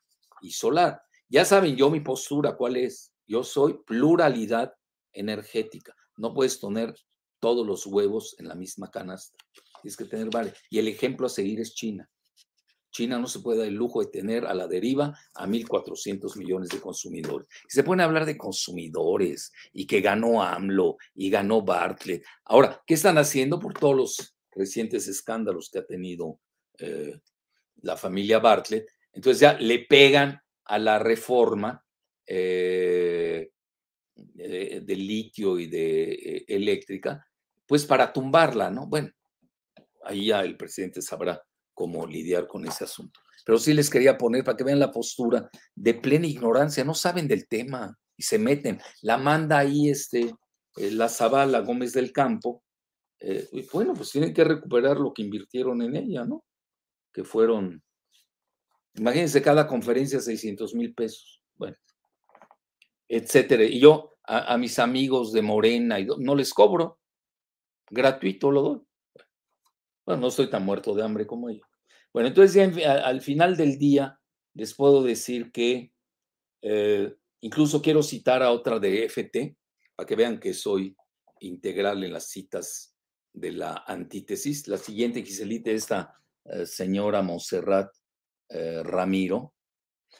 solar. Ya saben yo mi postura, ¿cuál es? Yo soy pluralidad energética. No puedes tener todos los huevos en la misma canasta. Tienes que tener vale. Y el ejemplo a seguir es China. China no se puede dar el lujo de tener a la deriva a 1.400 millones de consumidores. Y se pueden hablar de consumidores y que ganó AMLO y ganó Bartlett. Ahora, ¿qué están haciendo por todos los recientes escándalos que ha tenido eh, la familia Bartlett? Entonces ya le pegan a la reforma eh, de, litio y de eh, eléctrica, pues para tumbarla, ¿no? Bueno, ahí ya el presidente sabrá cómo lidiar con ese asunto. Pero sí les quería poner para que vean la postura de plena ignorancia, no saben del tema y se meten. La manda ahí este, eh, la Zavala Gómez del Campo. Eh, y bueno, pues tienen que recuperar lo que invirtieron en ella, ¿no? Que fueron, imagínense, cada conferencia 600 mil pesos, bueno, etcétera. Y yo a, mis amigos de Morena y no les cobro, gratuito lo doy. Bueno, no estoy tan muerto de hambre como ellos. Bueno, entonces al final del día les puedo decir que eh, incluso quiero citar a otra de FT para que vean que soy integral en las citas de la antítesis. La siguiente, Giselite, esta eh, señora Monserrat eh, Ramiro.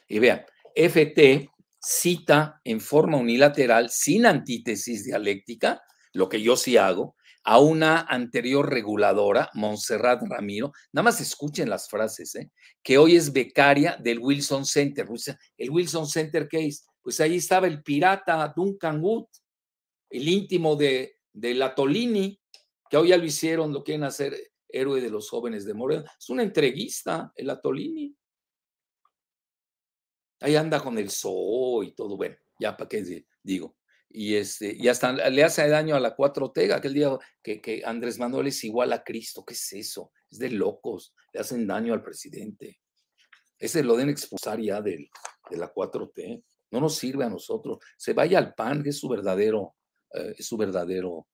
Y vean, FT cita en forma unilateral, sin antítesis dialéctica, lo que yo sí hago, a una anterior reguladora, Montserrat Ramiro, nada más escuchen las frases, ¿eh? que hoy es becaria del Wilson Center. El Wilson Center Case, pues ahí estaba el pirata Duncan Wood, el íntimo de, de la Tolini, que hoy ya lo hicieron, lo quieren hacer héroe de los jóvenes de Moreno. Es una entreguista, el Atolini. Ahí anda con el zoo y todo. Bueno, ya para qué digo y, este, y hasta le hace daño a la 4T, aquel día que, que, Andrés Manuel es igual a Cristo, ¿qué es eso? Es de locos, le hacen daño al presidente. Ese lo deben expulsar ya de, de la 4T, no nos sirve a nosotros. Se vaya al PAN, que es su verdadero eh, es su verdadero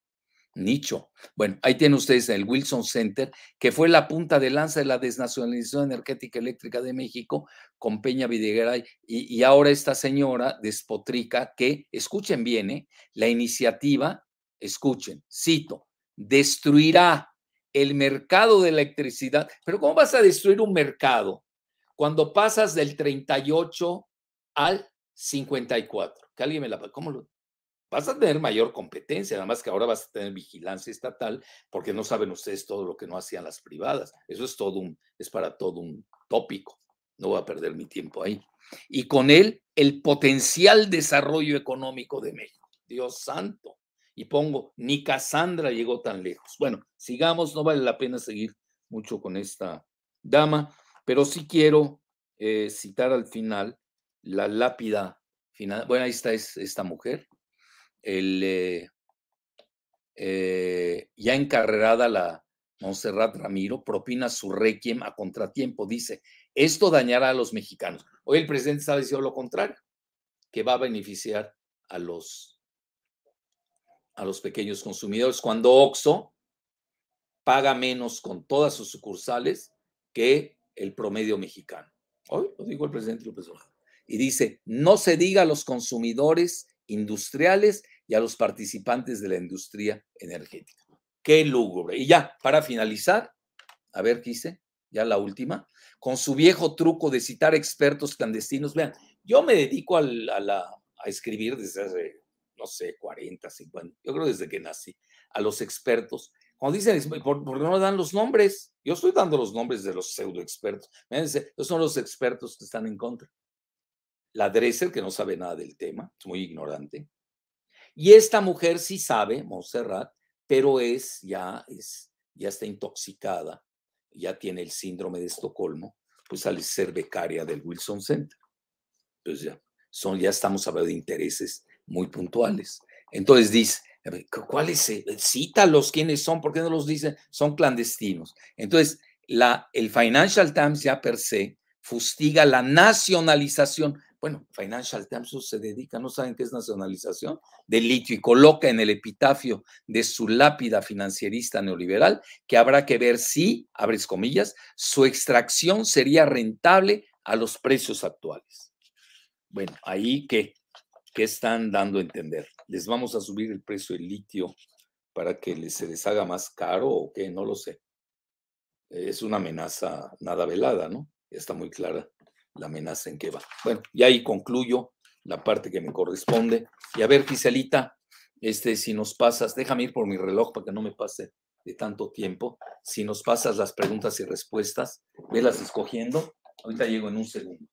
nicho. Bueno, ahí tienen ustedes el Wilson Center, que fue la punta de lanza de la desnacionalización energética eléctrica de México con Peña Videgaray. Y, ahora esta señora despotrica que, escuchen bien, ¿eh? la iniciativa, escuchen, cito, destruirá el mercado de electricidad. Pero ¿cómo vas a destruir un mercado cuando pasas del 38 al 54? Que alguien me la... ¿Cómo lo, vas a tener mayor competencia, nada más que ahora vas a tener vigilancia estatal, porque no saben ustedes todo lo que no hacían las privadas. Eso es todo un, es para todo un tópico. No voy a perder mi tiempo ahí. Y con él, el potencial desarrollo económico de México. Dios santo. Y pongo, ni Cassandra llegó tan lejos. Bueno, sigamos, no vale la pena seguir mucho con esta dama, pero sí quiero eh, citar al final la lápida final. Bueno, ahí está esta mujer, el, eh, eh, ya encarrerada la Montserrat Ramiro, propina su requiem a contratiempo. Dice, esto dañará a los mexicanos. Hoy el presidente está diciendo lo contrario, que va a beneficiar a los, a los pequeños consumidores. Cuando OXO paga menos con todas sus sucursales que el promedio mexicano. Hoy lo dijo el presidente López Obrador. Y dice, no se diga a los consumidores industriales y a los participantes de la industria energética. Qué lúgubre. Y ya, para finalizar, a ver qué hice, ya la última, con su viejo truco de citar expertos clandestinos. Vean, yo me dedico a, a escribir desde hace, no sé, 40, 50, yo creo desde que nací, a los expertos. Cuando dicen, ¿por, qué no dan los nombres? Yo estoy dando los nombres de los pseudo expertos. Son los expertos que están en contra la Dresser, que no sabe nada del tema, es muy ignorante. Y esta mujer sí sabe, Montserrat, pero es ya, es, ya está intoxicada, ya tiene el síndrome de Estocolmo, pues al ser becaria del Wilson Center. Pues ya, son, ya estamos hablando de intereses muy puntuales. Entonces dice, ¿cuáles? Cítalos, quiénes son, ¿por qué no los dicen? Son clandestinos. Entonces, la, el Financial Times ya per se fustiga la nacionalización. Bueno, Financial Times se dedica, ¿no saben qué es nacionalización? De litio y coloca en el epitafio de su lápida financierista neoliberal que habrá que ver si, abres comillas, su extracción sería rentable a los precios actuales. Bueno, ahí qué, qué están dando a entender. ¿Les vamos a subir el precio del litio para que se les haga más caro o qué? No lo sé. Es una amenaza nada velada, ¿no? Está muy clara la amenaza en que va. Bueno, y ahí concluyo la parte que me corresponde. Y a ver, Giselita, este, si nos pasas, déjame ir por mi reloj para que no me pase de tanto tiempo. Si nos pasas las preguntas y respuestas, velas escogiendo. Ahorita llego en un segundo.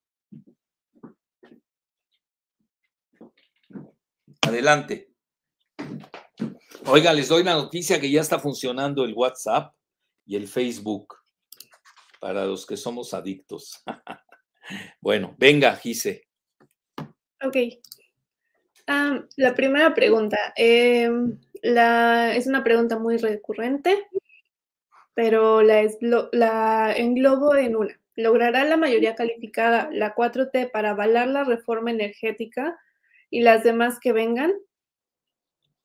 Adelante. Oiga, les doy la noticia que ya está funcionando el WhatsApp y el Facebook para los que somos adictos. <laughs> Bueno, venga, Gise. Ok. la primera pregunta. Em, es una pregunta muy recurrente, pero la, la englobo en una. ¿Logrará la mayoría calificada la 4T para avalar la reforma energética y las demás que vengan?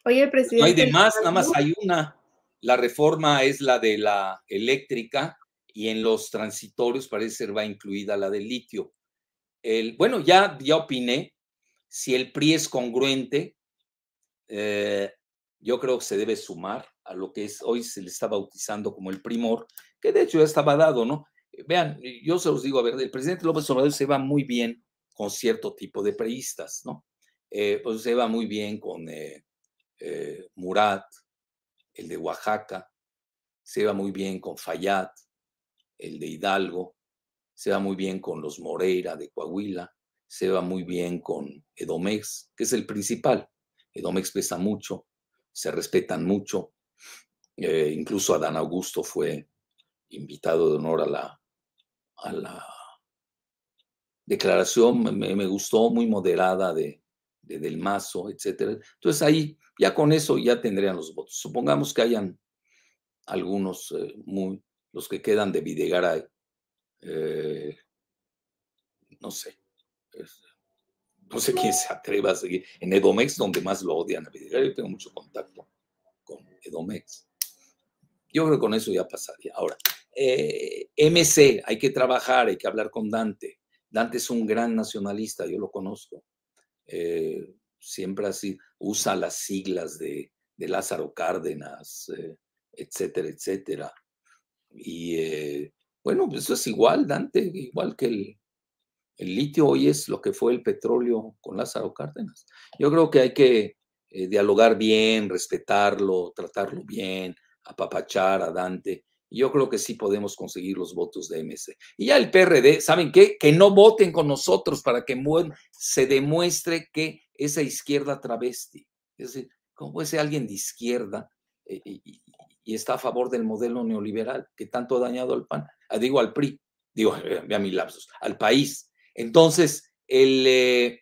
Oye, el presidente. No hay demás, nada más hay una. La reforma es la de la eléctrica y en los transitorios parece ser va incluida la del litio. El, bueno, ya, ya opiné, si el PRI es congruente, eh, yo creo que se debe sumar a lo que es hoy se le está bautizando como el primor, que de hecho ya estaba dado, ¿no? Vean, yo se los digo, a ver, el presidente López Obrador se va muy bien con cierto tipo de priistas, ¿no? Eh, pues se va muy bien con eh, Murat, el de Oaxaca, se va muy bien con Fayad, el de Hidalgo, se va muy bien con los Moreira de Coahuila, se va muy bien con Edomex, que es el principal. Edomex pesa mucho, se respetan mucho. Eh, incluso Adán Augusto fue invitado de honor a la, a la declaración, me, gustó, muy moderada de, Del Mazo, etc. Entonces ahí, ya con eso ya tendrían los votos. Supongamos que hayan algunos eh, muy, los que quedan de Videgaray, eh, no sé, No sé quién se atreva a seguir. En Edomex, donde más lo odian a Videgaray, yo tengo mucho contacto con Edomex. Yo creo que con eso ya pasaría. Ahora, eh, MC, hay que trabajar, hay que hablar con Dante. Dante es un gran nacionalista, yo lo conozco. Eh, siempre así, usa las siglas de, Lázaro Cárdenas, eh, etcétera, etcétera. Y bueno, pues eso es igual, Dante, igual que el, el litio hoy es lo que fue el petróleo con Lázaro Cárdenas. Yo creo que hay que dialogar bien, respetarlo, tratarlo bien, apapachar a Dante. Yo creo que sí podemos conseguir los votos de MC. Y ya el PRD, ¿saben qué? Que no voten con nosotros para que se demuestre que esa izquierda travesti. Es decir, ¿cómo puede ser alguien de izquierda eh, está a favor del modelo neoliberal que tanto ha dañado al PAN? Ah, digo al PRI, digo, vea mis lapsos, al país. Entonces, el, eh,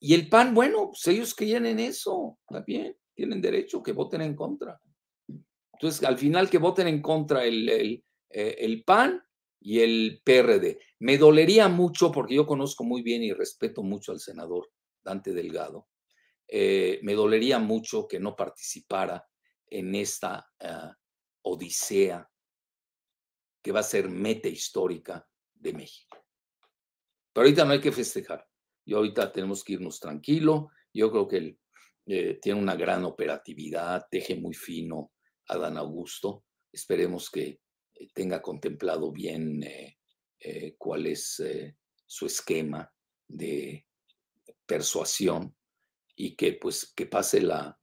y el PAN, bueno, pues ellos creen en eso, también tienen derecho que voten en contra. Entonces, al final que voten en contra el, el, eh, el, PAN y el PRD. Me dolería mucho, porque yo conozco muy bien y respeto mucho al senador Dante Delgado, eh, me dolería mucho que no participara en esta ah, odisea que va a ser meta histórica de México. Pero ahorita no hay que festejar. Yo ahorita tenemos que irnos tranquilo. Yo creo que él eh, tiene una gran operatividad, teje muy fino, Adán Augusto. Esperemos que eh, tenga contemplado bien eh, cuál es su esquema de persuasión y que pues que pase la,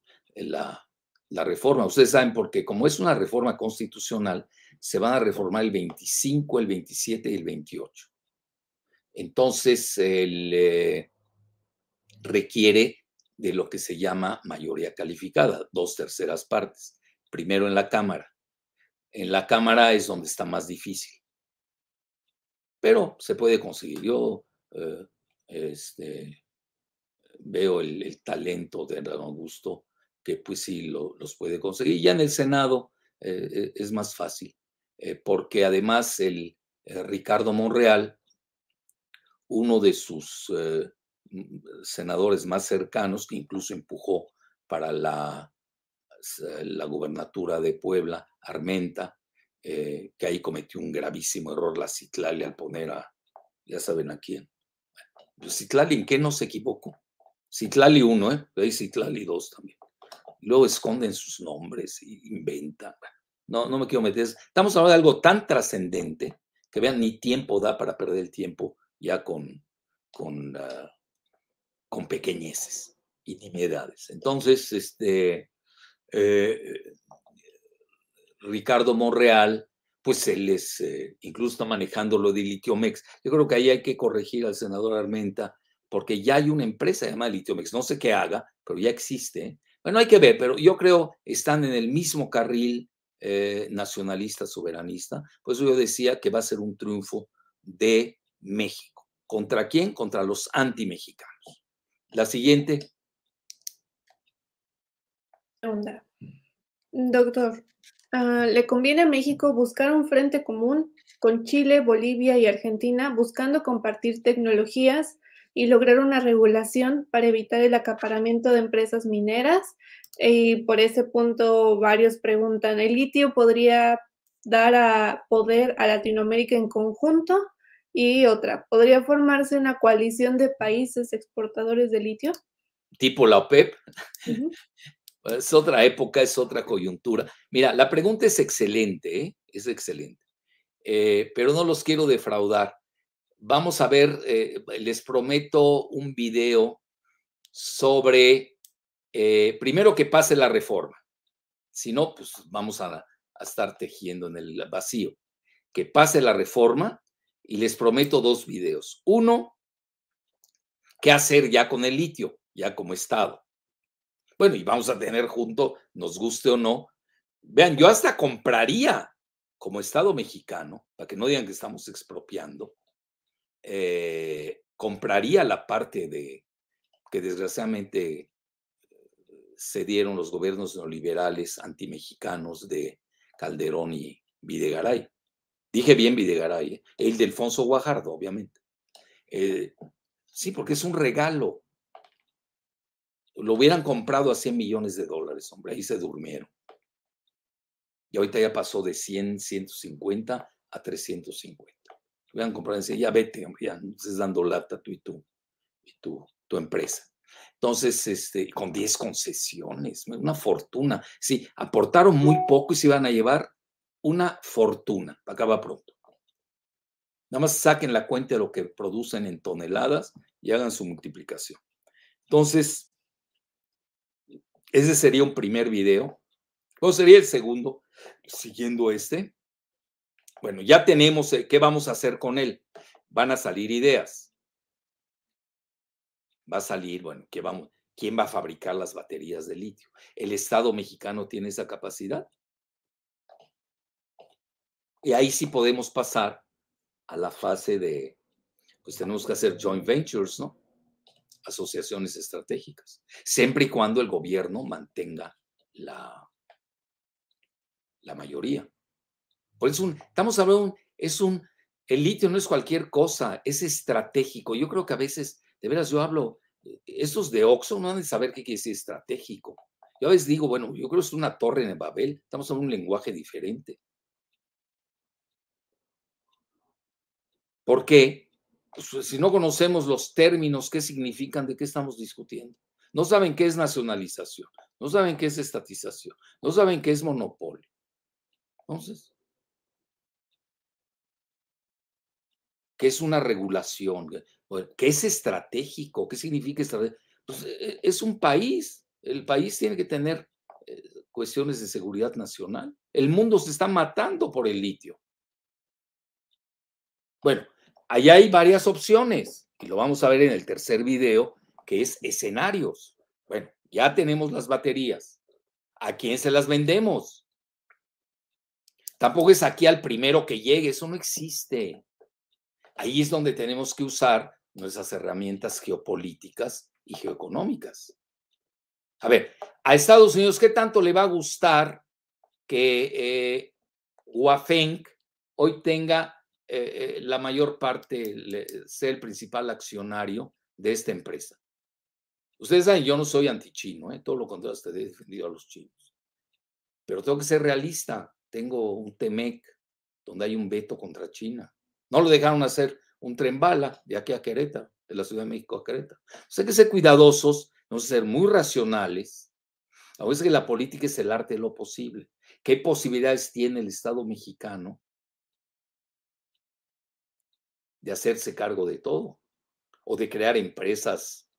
la reforma. Ustedes saben, porque como es una reforma constitucional, se van a reformar el 25, el 27 y el 28. Entonces, él requiere de lo que se llama mayoría calificada, dos terceras partes primero en la cámara. En la cámara es donde está más difícil. Pero se puede conseguir. Yo eh, este, veo el, talento de Hernán Augusto, que pues sí los puede conseguir. Ya en el Senado eh, eh, es más fácil, porque además el Ricardo Monreal, uno de sus senadores más cercanos, que incluso empujó para la eh, la gubernatura de Puebla, Armenta, eh, que ahí cometió un gravísimo error la Citlali al poner a, ya saben a quién. Bueno, Citlali, ¿en qué no se equivocó? Citlali 1, ¿eh? Citlali 2 también. Luego esconden sus nombres y inventan. No, no me quiero meter. Estamos hablando de algo tan trascendente que vean, ni tiempo da para perder el tiempo ya con, con, ah, con pequeñeces y nimiedades. Entonces, este, eh, Ricardo Monreal, pues él es, eh, incluso está manejando lo de Litiomex. Yo creo que ahí hay que corregir al senador Armenta, porque ya hay una empresa llamada Litiomex, no sé qué haga, pero ya existe. Bueno, hay que ver, pero yo creo están en el mismo carril eh, nacionalista, soberanista. Por eso yo decía que va a ser un triunfo de México. ¿Contra quién? Contra los anti-mexicanos. La siguiente. Doctor, ah, ¿le conviene a México buscar un frente común con Chile, Bolivia y Argentina, buscando compartir tecnologías y lograr una regulación para evitar el acaparamiento de empresas mineras? Y por ese punto varios preguntan, ¿el litio podría dar a poder a Latinoamérica en conjunto? Y otra, ¿podría formarse una coalición de países exportadores de litio? Tipo la OPEP. <laughs> Es otra época, es otra coyuntura. Mira, la pregunta es excelente, ¿eh? es excelente, eh, pero no los quiero defraudar. Vamos a ver, eh, les prometo un video sobre, primero que pase la reforma, si no, pues vamos a, a estar tejiendo en el vacío. Que pase la reforma y les prometo dos videos. Uno, qué hacer ya con el litio, ya como Estado bueno, y vamos a tener junto, nos guste o no. Vean, yo hasta compraría como Estado mexicano, para que no digan que estamos expropiando, eh, compraría la parte de que desgraciadamente se dieron los gobiernos neoliberales antimexicanos de Calderón y Videgaray. Dije bien Videgaray, ¿eh? el de Alfonso Guajardo, obviamente. Eh, sí, porque es un regalo lo hubieran comprado a 100 millones de dólares, hombre, ahí se durmieron. Y ahorita ya pasó de 100, 150 a 350. Hubieran comprado y ya vete, hombre, ya no estés dando lata tú y tú, y tu, tu empresa. Entonces, este, con 10 concesiones, una fortuna. Sí, aportaron muy poco y se iban a llevar una fortuna. Acaba pronto. Nada más saquen la cuenta de lo que producen en toneladas y hagan su multiplicación. Entonces, ese sería un primer video. ¿Cuál sería el segundo? Siguiendo este. Bueno, ya tenemos eh, qué vamos a hacer con él. Van a salir ideas. Va a salir, bueno, ¿qué vamos, ¿quién va a fabricar las baterías de litio? ¿El Estado mexicano tiene esa capacidad? Y ahí sí podemos pasar a la fase de, pues tenemos que hacer joint ventures, ¿no? Asociaciones estratégicas, siempre y cuando el gobierno mantenga la, la mayoría. Pues estamos hablando, es un, el litio no es cualquier cosa, es estratégico. Yo creo que a veces, de veras, yo hablo, eh, esos de Oxxo no han de saber qué quiere decir estratégico. Yo a veces digo, bueno, yo creo que es una torre en Babel, estamos hablando un lenguaje diferente. ¿Por qué? Pues, si no conocemos los términos, qué significan, de qué estamos discutiendo. No saben qué es nacionalización, no saben qué es estatización, no saben qué es monopolio. Entonces, ¿qué es una regulación? ¿Qué es estratégico? ¿Qué significa estratégico? Pues e, e, es un país. El país tiene que tener eh, cuestiones de seguridad nacional. El mundo se está matando por el litio. Bueno, Ahí hay varias opciones y lo vamos a ver en el tercer video, que es escenarios. Bueno, ya tenemos las baterías. ¿A quién se las vendemos? Tampoco es aquí al primero que llegue, eso no existe. Ahí es donde tenemos que usar nuestras herramientas geopolíticas y geoeconómicas. A ver, a Estados Unidos, ¿qué tanto le va a gustar que eh, hoy tenga eh, eh, la mayor parte sea el principal accionario de esta empresa. Ustedes saben, yo no soy antichino, ¿eh? todo lo contrario, usted he defendido a los chinos. Pero tengo que ser realista. Tengo un TEMEC donde hay un veto contra China. No lo dejaron hacer un tren bala de aquí a Querétaro, de la Ciudad de México a Querétaro. O hay que ser cuidadosos, no ser muy racionales. A veces que la política es el arte de lo posible. ¿Qué posibilidades tiene el Estado mexicano de hacerse cargo de todo o de crear empresas,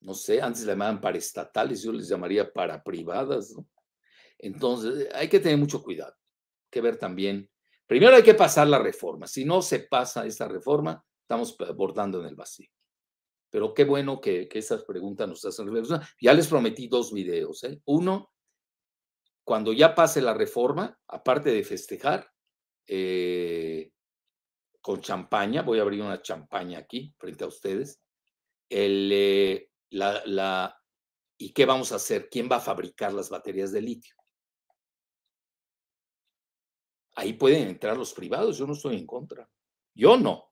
no sé, antes le llamaban para estatales, yo les llamaría para privadas. Entonces, hay que tener mucho cuidado, hay que ver también. Primero hay que pasar la reforma. Si no se pasa esta reforma, estamos bordando en el vacío. Pero qué bueno que, esas preguntas nos hacen. Ya les prometí dos videos. ¿eh? Uno, cuando ya pase la reforma, aparte de festejar, eh, con champaña, voy a abrir una champaña aquí frente a ustedes, eh, ¿y qué vamos a hacer? ¿Quién va a fabricar las baterías de litio? Ahí pueden entrar los privados, yo no estoy en contra. Yo no.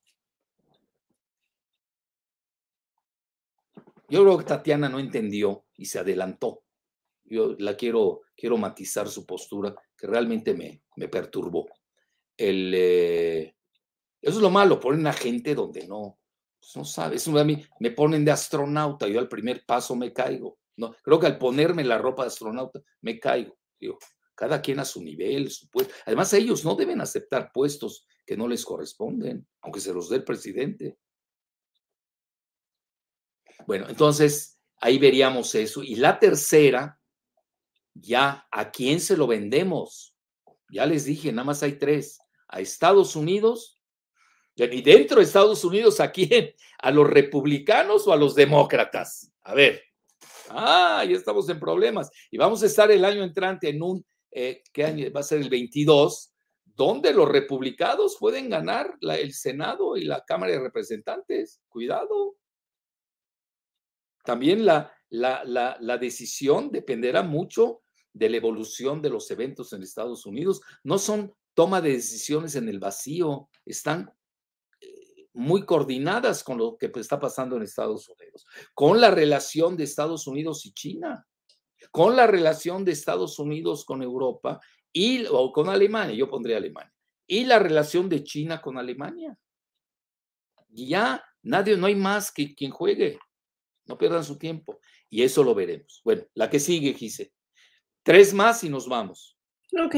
Yo creo que Tatiana no entendió y se adelantó. Yo la quiero, quiero matizar su postura, que realmente me, me perturbó. El, eh, eso es lo malo, ponen a gente donde no, pues no sabes. A mí me ponen de astronauta, yo al primer paso me caigo. No, creo que al ponerme la ropa de astronauta me caigo. Digo, cada quien a su nivel, su puesto. Además, ellos no deben aceptar puestos que no les corresponden, aunque se los dé el presidente. Bueno, entonces ahí veríamos eso. Y la tercera, ya, ¿a quién se lo vendemos? Ya les dije, nada más hay tres. A Estados Unidos, y dentro de Estados Unidos, ¿a quién? ¿A los republicanos o a los demócratas? A ver. Ah, ya estamos en problemas. Y vamos a estar el año entrante en un, eh, ¿qué año? Va a ser el 22, donde los republicanos pueden ganar el Senado y la Cámara de Representantes. Cuidado. También la, la, la, decisión dependerá mucho de la evolución de los eventos en Estados Unidos. No son toma de decisiones en el vacío, están muy, muy coordinadas con lo que está pasando en Estados Unidos, con la relación de Estados Unidos y China, con la relación de Estados Unidos con Europa y o con Alemania, yo pondría Alemania, y la relación de China con Alemania. Y ya nadie, no hay más que quien juegue. No pierdan su tiempo. Y eso lo veremos. Bueno, la que sigue, Gise. Tres más y nos vamos. Ok.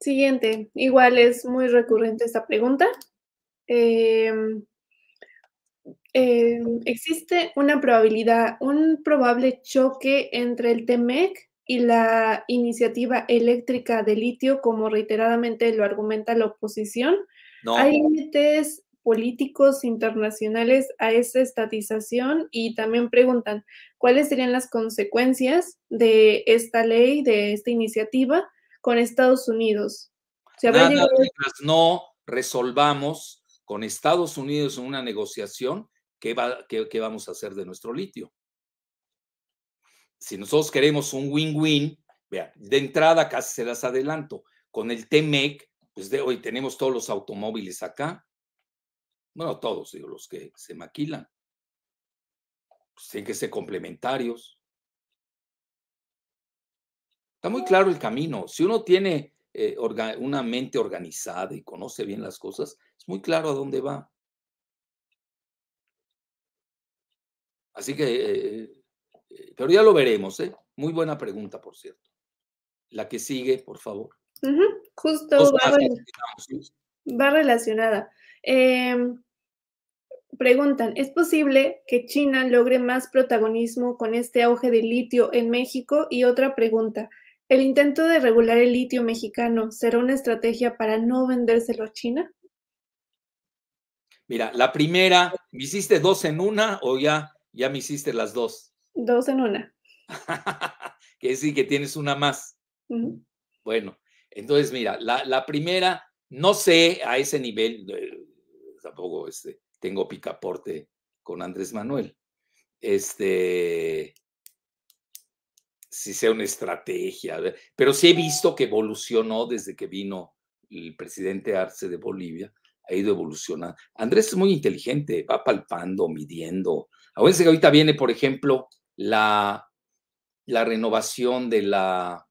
Siguiente. Igual es muy recurrente esta pregunta. Em, em, existe una probabilidad, un probable choque entre el TEMEC y la iniciativa eléctrica de litio, como reiteradamente lo argumenta la oposición. No. Hay límites políticos internacionales a esa estatización y también preguntan cuáles serían las consecuencias de esta ley, de esta iniciativa con Estados Unidos. Nada, mientras no resolvamos con Estados Unidos una negociación, ¿qué, va, qué, vamos a hacer de nuestro litio? Si nosotros queremos un win-win, vean, de entrada casi se las adelanto, con el TMEC, pues de hoy tenemos todos los automóviles acá, bueno, todos, digo, los que se maquilan. Pues tienen que ser complementarios. Está muy claro el camino. Si uno tiene eh, una mente organizada y conoce bien las cosas, es muy claro a dónde va. Así que, eh, eh, pero ya lo veremos, ¿eh? Muy buena pregunta, por cierto. La que sigue, por favor. Justo va, relacionada. Em, preguntan, ¿es posible que China logre más protagonismo con este auge de litio en México? Y otra pregunta, ¿el intento de regular el litio mexicano será una estrategia para no vendérselo a China? Mira, la primera, ¿me hiciste dos en una o ya, ya me hiciste las dos? Dos en una. <laughs> Quiere decir que tienes una más. Bueno, entonces mira, la, la, primera, no sé a ese nivel, tampoco este, tengo picaporte con Andrés Manuel. Este, si sea una estrategia, pero sí he visto que evolucionó desde que vino el presidente Arce de Bolivia, ha ido evolucionando. Andrés es muy inteligente, va palpando, midiendo. Acuérdense que ahorita viene, por ejemplo, la, la renovación de la,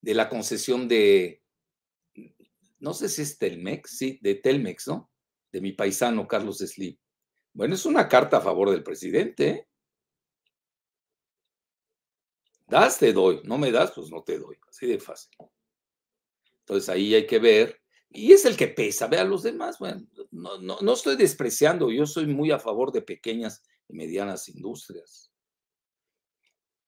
de la concesión de, no sé si es Telmex, sí, de Telmex, ¿no? De mi paisano Carlos Slim. Bueno, es una carta a favor del presidente. ¿eh? Das, te doy. No me das, pues no te doy. Así de fácil. Entonces ahí hay que ver. Y es el que pesa. Vean los demás. Bueno, no, no, no estoy despreciando. Yo soy muy a favor de pequeñas y medianas industrias.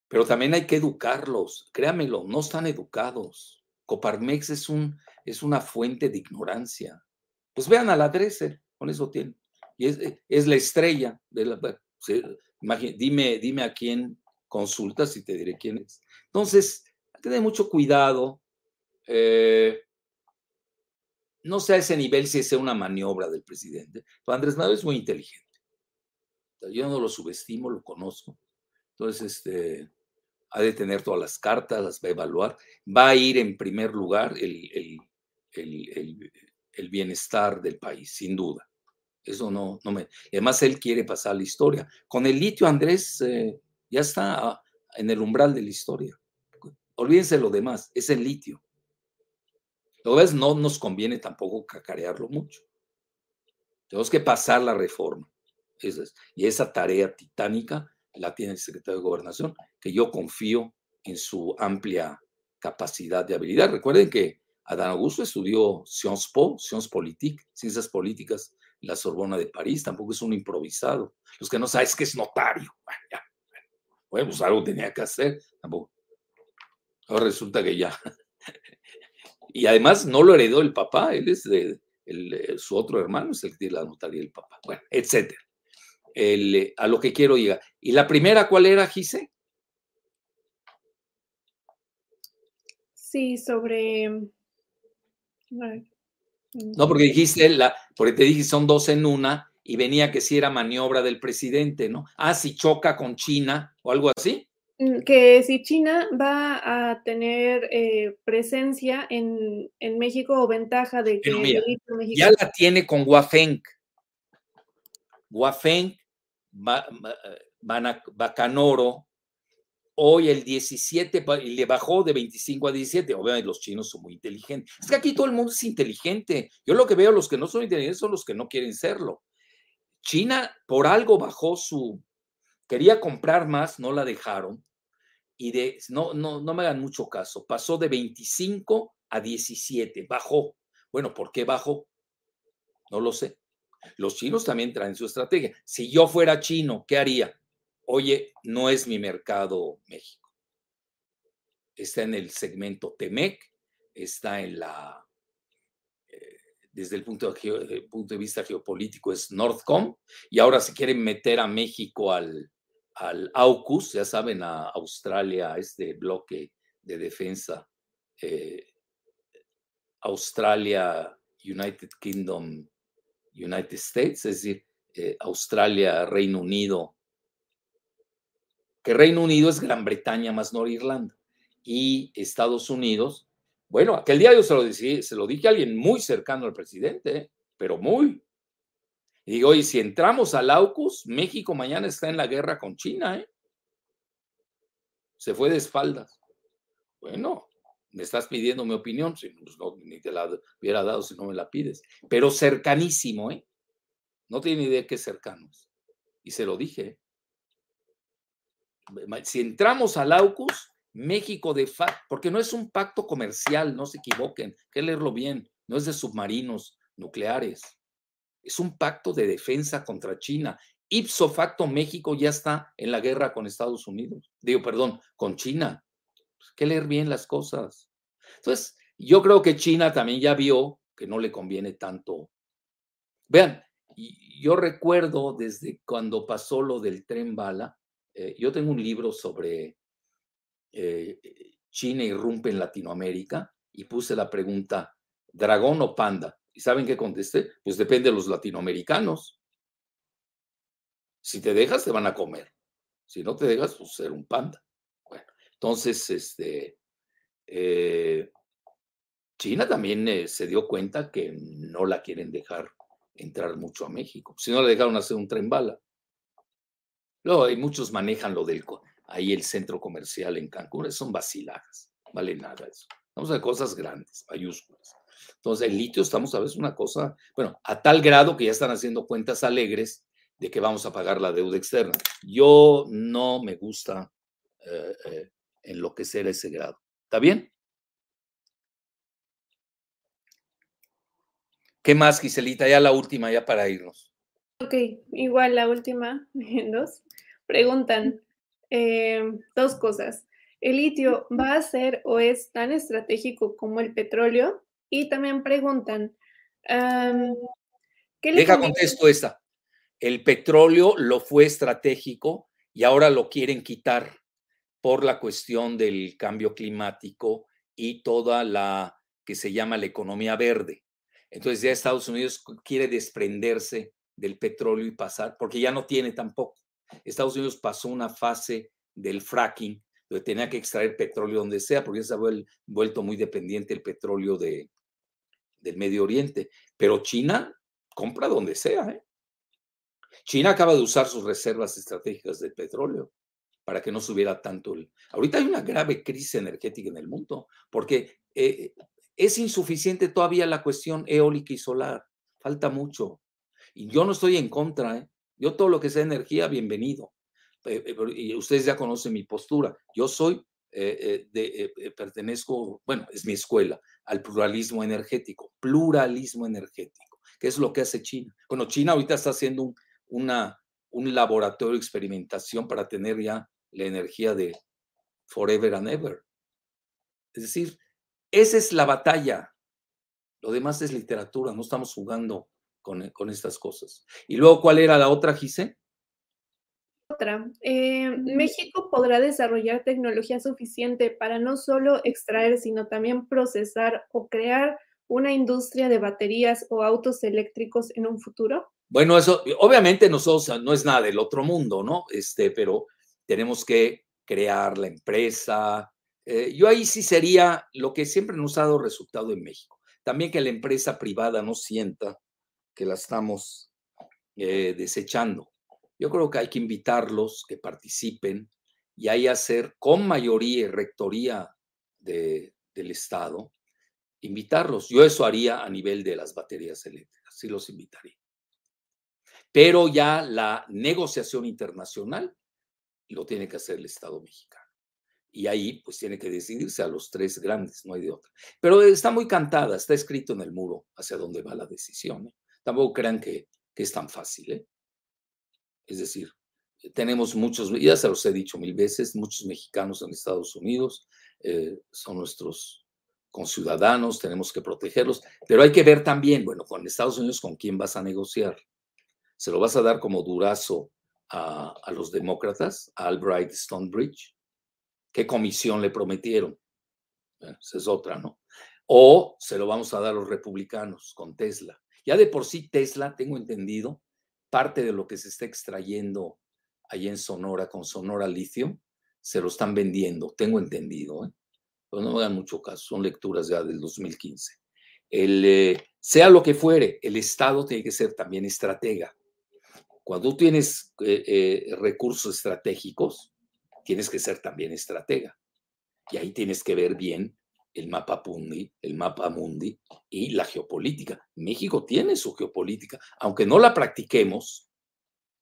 Pero también hay que educarlos. Créamelo, no están educados. Coparmex es un es una fuente de ignorancia. Pues vean a la Dresser, con eso tiene. Y es, eh, la estrella de la. dime, dime a quién consultas y te diré quién es. Entonces, hay que tener mucho cuidado. Eh, no sé a ese nivel si es una maniobra del presidente. Andrés Manuel es muy inteligente. Yo no lo subestimo, lo conozco. Entonces, este, ha de tener todas las cartas, las va a evaluar. Va a ir en primer lugar el, el, bienestar del país, sin duda. Eso no, no me. Además, él quiere pasar la historia. Con el litio, Andrés eh, ya está en el umbral de la historia. Olvídense lo demás, es el litio. Ves, no nos conviene tampoco cacarearlo mucho. Tenemos que pasar la reforma. y esa tarea titánica la tiene el secretario de Gobernación, que yo confío en su amplia capacidad de habilidad. Recuerden que Adán Augusto estudió Sciences Po, Sciences Politique, Ciencias Políticas la Sorbona de París, tampoco es un improvisado. Los que no saben es que es notario. Bueno, pues algo tenía que hacer, tampoco. Ahora resulta que ya. Y además no lo heredó el papá, él es de, su otro hermano, es el que tiene la notaría del papá. Bueno, etcétera. a lo que quiero llegar. ¿Y la primera cuál era, Gise? Sí, sobre no, porque dijiste, la, porque te dije son dos en una y venía que si era maniobra del presidente, ¿no? Ah, si choca con China o algo así. Mm, que si China va a tener eh, presencia en, México o ventaja de que ya la tiene con Huafeng. Huafeng, Bacanoro, hoy el 17 y le bajó de 25 a 17. Obviamente los chinos son muy inteligentes. Es que aquí todo el mundo es inteligente. Yo lo que veo, los que no son inteligentes son los que no quieren serlo. China por algo bajó su, quería comprar más, no la dejaron y de, no, no, no me hagan mucho caso, pasó de 25 a 17, bajó. Bueno, ¿por qué bajó? No lo sé. Los chinos también traen su estrategia. Si yo fuera chino, ¿qué haría? Oye, no es mi mercado México. Está en el segmento TEMEC, está en la, eh, desde el punto de, eh, punto de vista geopolítico es Northcom, y ahora se quieren meter a México al, al AUKUS, ya saben, a Australia, este bloque de defensa, eh, Australia, United Kingdom, United States, es decir, eh, Australia, Reino Unido, que Reino Unido es Gran Bretaña más Norirlanda y Estados Unidos, bueno, aquel día yo se lo, se lo dije a alguien muy cercano al presidente, pero muy, y digo, si entramos al AUKUS, México mañana está en la guerra con China, ¿eh? Se fue de espaldas. Bueno, me estás pidiendo mi opinión, si pues no, ni te la hubiera dado si no me la pides. Pero cercanísimo, ¿eh? No tiene idea qué cercanos. Y se lo dije. Si entramos al AUKUS, México de facto, porque no es un pacto comercial, no se equivoquen, que leerlo bien, no es de submarinos nucleares es un pacto de defensa contra China. Ipso facto, México ya está en la guerra con Estados Unidos. Digo, perdón, con China. Hay que leer bien las cosas. Entonces, yo creo que China también ya vio que no le conviene tanto. Vean, yo recuerdo desde cuando pasó lo del tren bala, eh, yo tengo un libro sobre eh, China irrumpe en Latinoamérica y puse la pregunta, ¿dragón o panda? ¿Y saben qué contesté? Pues depende de los latinoamericanos. Si te dejas, te van a comer. Si no te dejas, pues ser un panda. Bueno, entonces, este, eh, China también eh, se dio cuenta que no la quieren dejar entrar mucho a México. Si no le dejaron hacer un tren bala. Luego, hay muchos manejan lo del ahí el centro comercial en Cancún, son vaciladas, vale nada eso. Vamos a cosas grandes, mayúsculas. Entonces, el litio estamos a veces una cosa, bueno, a tal grado que ya están haciendo cuentas alegres de que vamos a pagar la deuda externa. Yo no me gusta eh, eh, enloquecer a ese grado. ¿Está bien? ¿Qué más, Giselita? Ya la última, ya para irnos. Ok, igual la última, <laughs> dos. Preguntan eh, dos cosas. ¿El litio va a ser o es tan estratégico como el petróleo? Y también preguntan, ¿qué le Deja contesto esta. El petróleo lo fue estratégico y ahora lo quieren quitar por la cuestión del cambio climático y toda la que se llama la economía verde. Entonces ya Estados Unidos quiere desprenderse del petróleo y pasar, porque ya no tiene tampoco. Estados Unidos pasó una fase del fracking, donde tenía que extraer petróleo donde sea, porque ya se ha vuelto muy dependiente el petróleo de, del Medio Oriente, pero China compra donde sea. ¿eh? China acaba de usar sus reservas estratégicas de petróleo para que no subiera tanto el... Ahorita hay una grave crisis energética en el mundo, porque eh, es insuficiente todavía la cuestión eólica y solar, falta mucho. Y yo no estoy en contra, ¿eh? yo todo lo que sea energía, bienvenido. y ustedes ya conocen mi postura. Yo soy, de, pertenezco, bueno, es mi escuela, al pluralismo energético, pluralismo energético, que es lo que hace China. Bueno, China ahorita está haciendo un laboratorio de experimentación para tener ya la energía de forever and ever. Es decir, esa es la batalla. Lo demás es literatura, no estamos jugando con, con estas cosas. Y luego, ¿cuál era la otra, Gise? Otra, eh, México podrá desarrollar tecnología suficiente para no solo extraer, sino también procesar o crear una industria de baterías o autos eléctricos en un futuro? Bueno, eso obviamente nosotros no es nada del otro mundo, ¿no? Este, pero tenemos que crear la empresa. Eh, yo ahí sí sería lo que siempre nos ha dado resultado en México. También que la empresa privada no sienta que la estamos eh, desechando. Yo creo que hay que invitarlos que participen y ahí hacer con mayoría y rectoría del Estado, invitarlos. Yo eso haría a nivel de las baterías eléctricas, sí los invitaría. Pero ya la negociación internacional lo tiene que hacer el Estado mexicano. Y ahí pues tiene que decidirse a los tres grandes, no hay de otra. Pero está muy cantada, está escrito en el muro hacia dónde va la decisión. ¿eh? Tampoco crean que, que, es tan fácil. ¿eh? Es decir, tenemos muchos, ya se los he dicho mil veces, muchos mexicanos en Estados Unidos eh, son nuestros conciudadanos, tenemos que protegerlos, pero hay que ver también, bueno, con Estados Unidos, con quién vas a negociar. ¿Se lo vas a dar como durazo a, a los demócratas, a Albright Stonebridge? ¿Qué comisión le prometieron? esa es otra, ¿no? O se lo vamos a dar a los republicanos con Tesla. Ya de por sí Tesla, tengo entendido, parte de lo que se está extrayendo ahí en Sonora con Sonora Lithium, se lo están vendiendo, tengo entendido. ¿eh? Pero no me hagan mucho caso, son lecturas ya del 2015. El, eh, sea lo que fuere, el Estado tiene que ser también estratega. Cuando tienes eh, eh, recursos estratégicos, tienes que ser también estratega. Y ahí tienes que ver bien el mapa mundi, el mapa mundi y la geopolítica. México tiene su geopolítica, aunque no la practiquemos,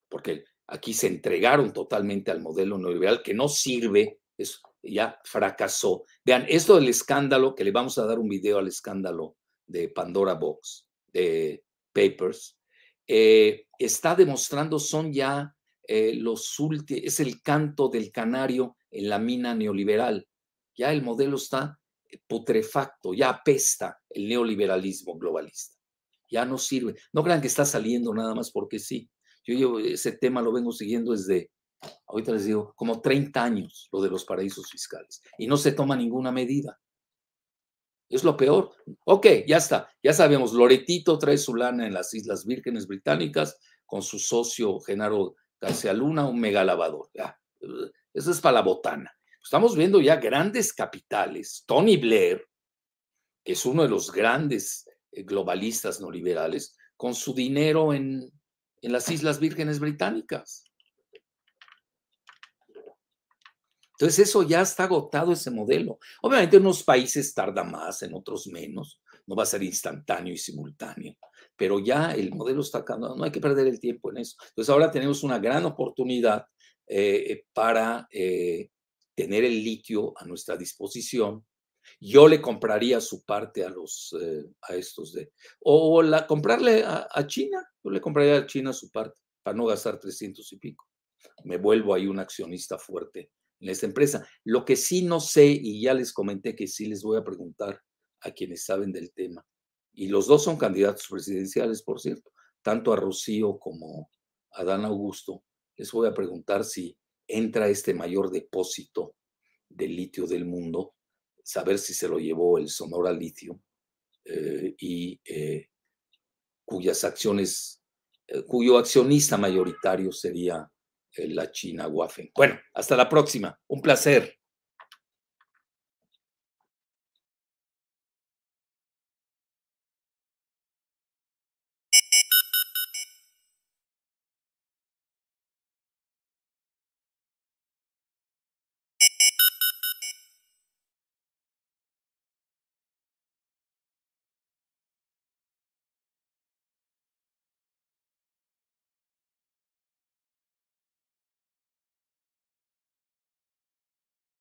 porque aquí se entregaron totalmente al modelo neoliberal que no sirve, eso ya fracasó. Vean, esto del escándalo, que le vamos a dar un video al escándalo de Pandora Box, de Papers, eh, está demostrando, son ya eh, los últimos, es el canto del canario en la mina neoliberal. Ya el modelo está putrefacto, ya apesta el neoliberalismo globalista. Ya no sirve. No crean que está saliendo nada más porque sí. Yo, ese tema lo vengo siguiendo desde, ahorita les digo, como 30 años, lo de los paraísos fiscales. Y no se toma ninguna medida. Es lo peor. Ok, ya está. Ya sabemos, Loretito trae su lana en las Islas Vírgenes Británicas con su socio Genaro García Luna, un mega lavador. Ya. Eso es para la botana. Estamos viendo ya grandes capitales. Tony Blair, que es uno de los grandes eh, globalistas no liberales, con su dinero en en las Islas Vírgenes Británicas. Entonces eso ya está agotado ese modelo. Obviamente en unos países tarda más, en otros menos. No va a ser instantáneo y simultáneo. Pero ya el modelo está cambiando. No hay que perder el tiempo en eso. Entonces ahora tenemos una gran oportunidad eh, para eh, tener el litio a nuestra disposición yo le compraría su parte a los eh, a estos de o la comprarle a, China, yo le compraría a China su parte para no gastar 300 y pico. Me vuelvo ahí un accionista fuerte en esta empresa. Lo que sí no sé y ya les comenté que sí les voy a preguntar a quienes saben del tema. Y los dos son candidatos presidenciales, por cierto, tanto a Rocío como a Dan Augusto. Les voy a preguntar si entra este mayor depósito de litio del mundo saber si se lo llevó el Sonora Litio eh, y eh, cuyas acciones, eh, cuyo accionista mayoritario sería la China Waffen. Bueno, hasta la próxima. Un placer.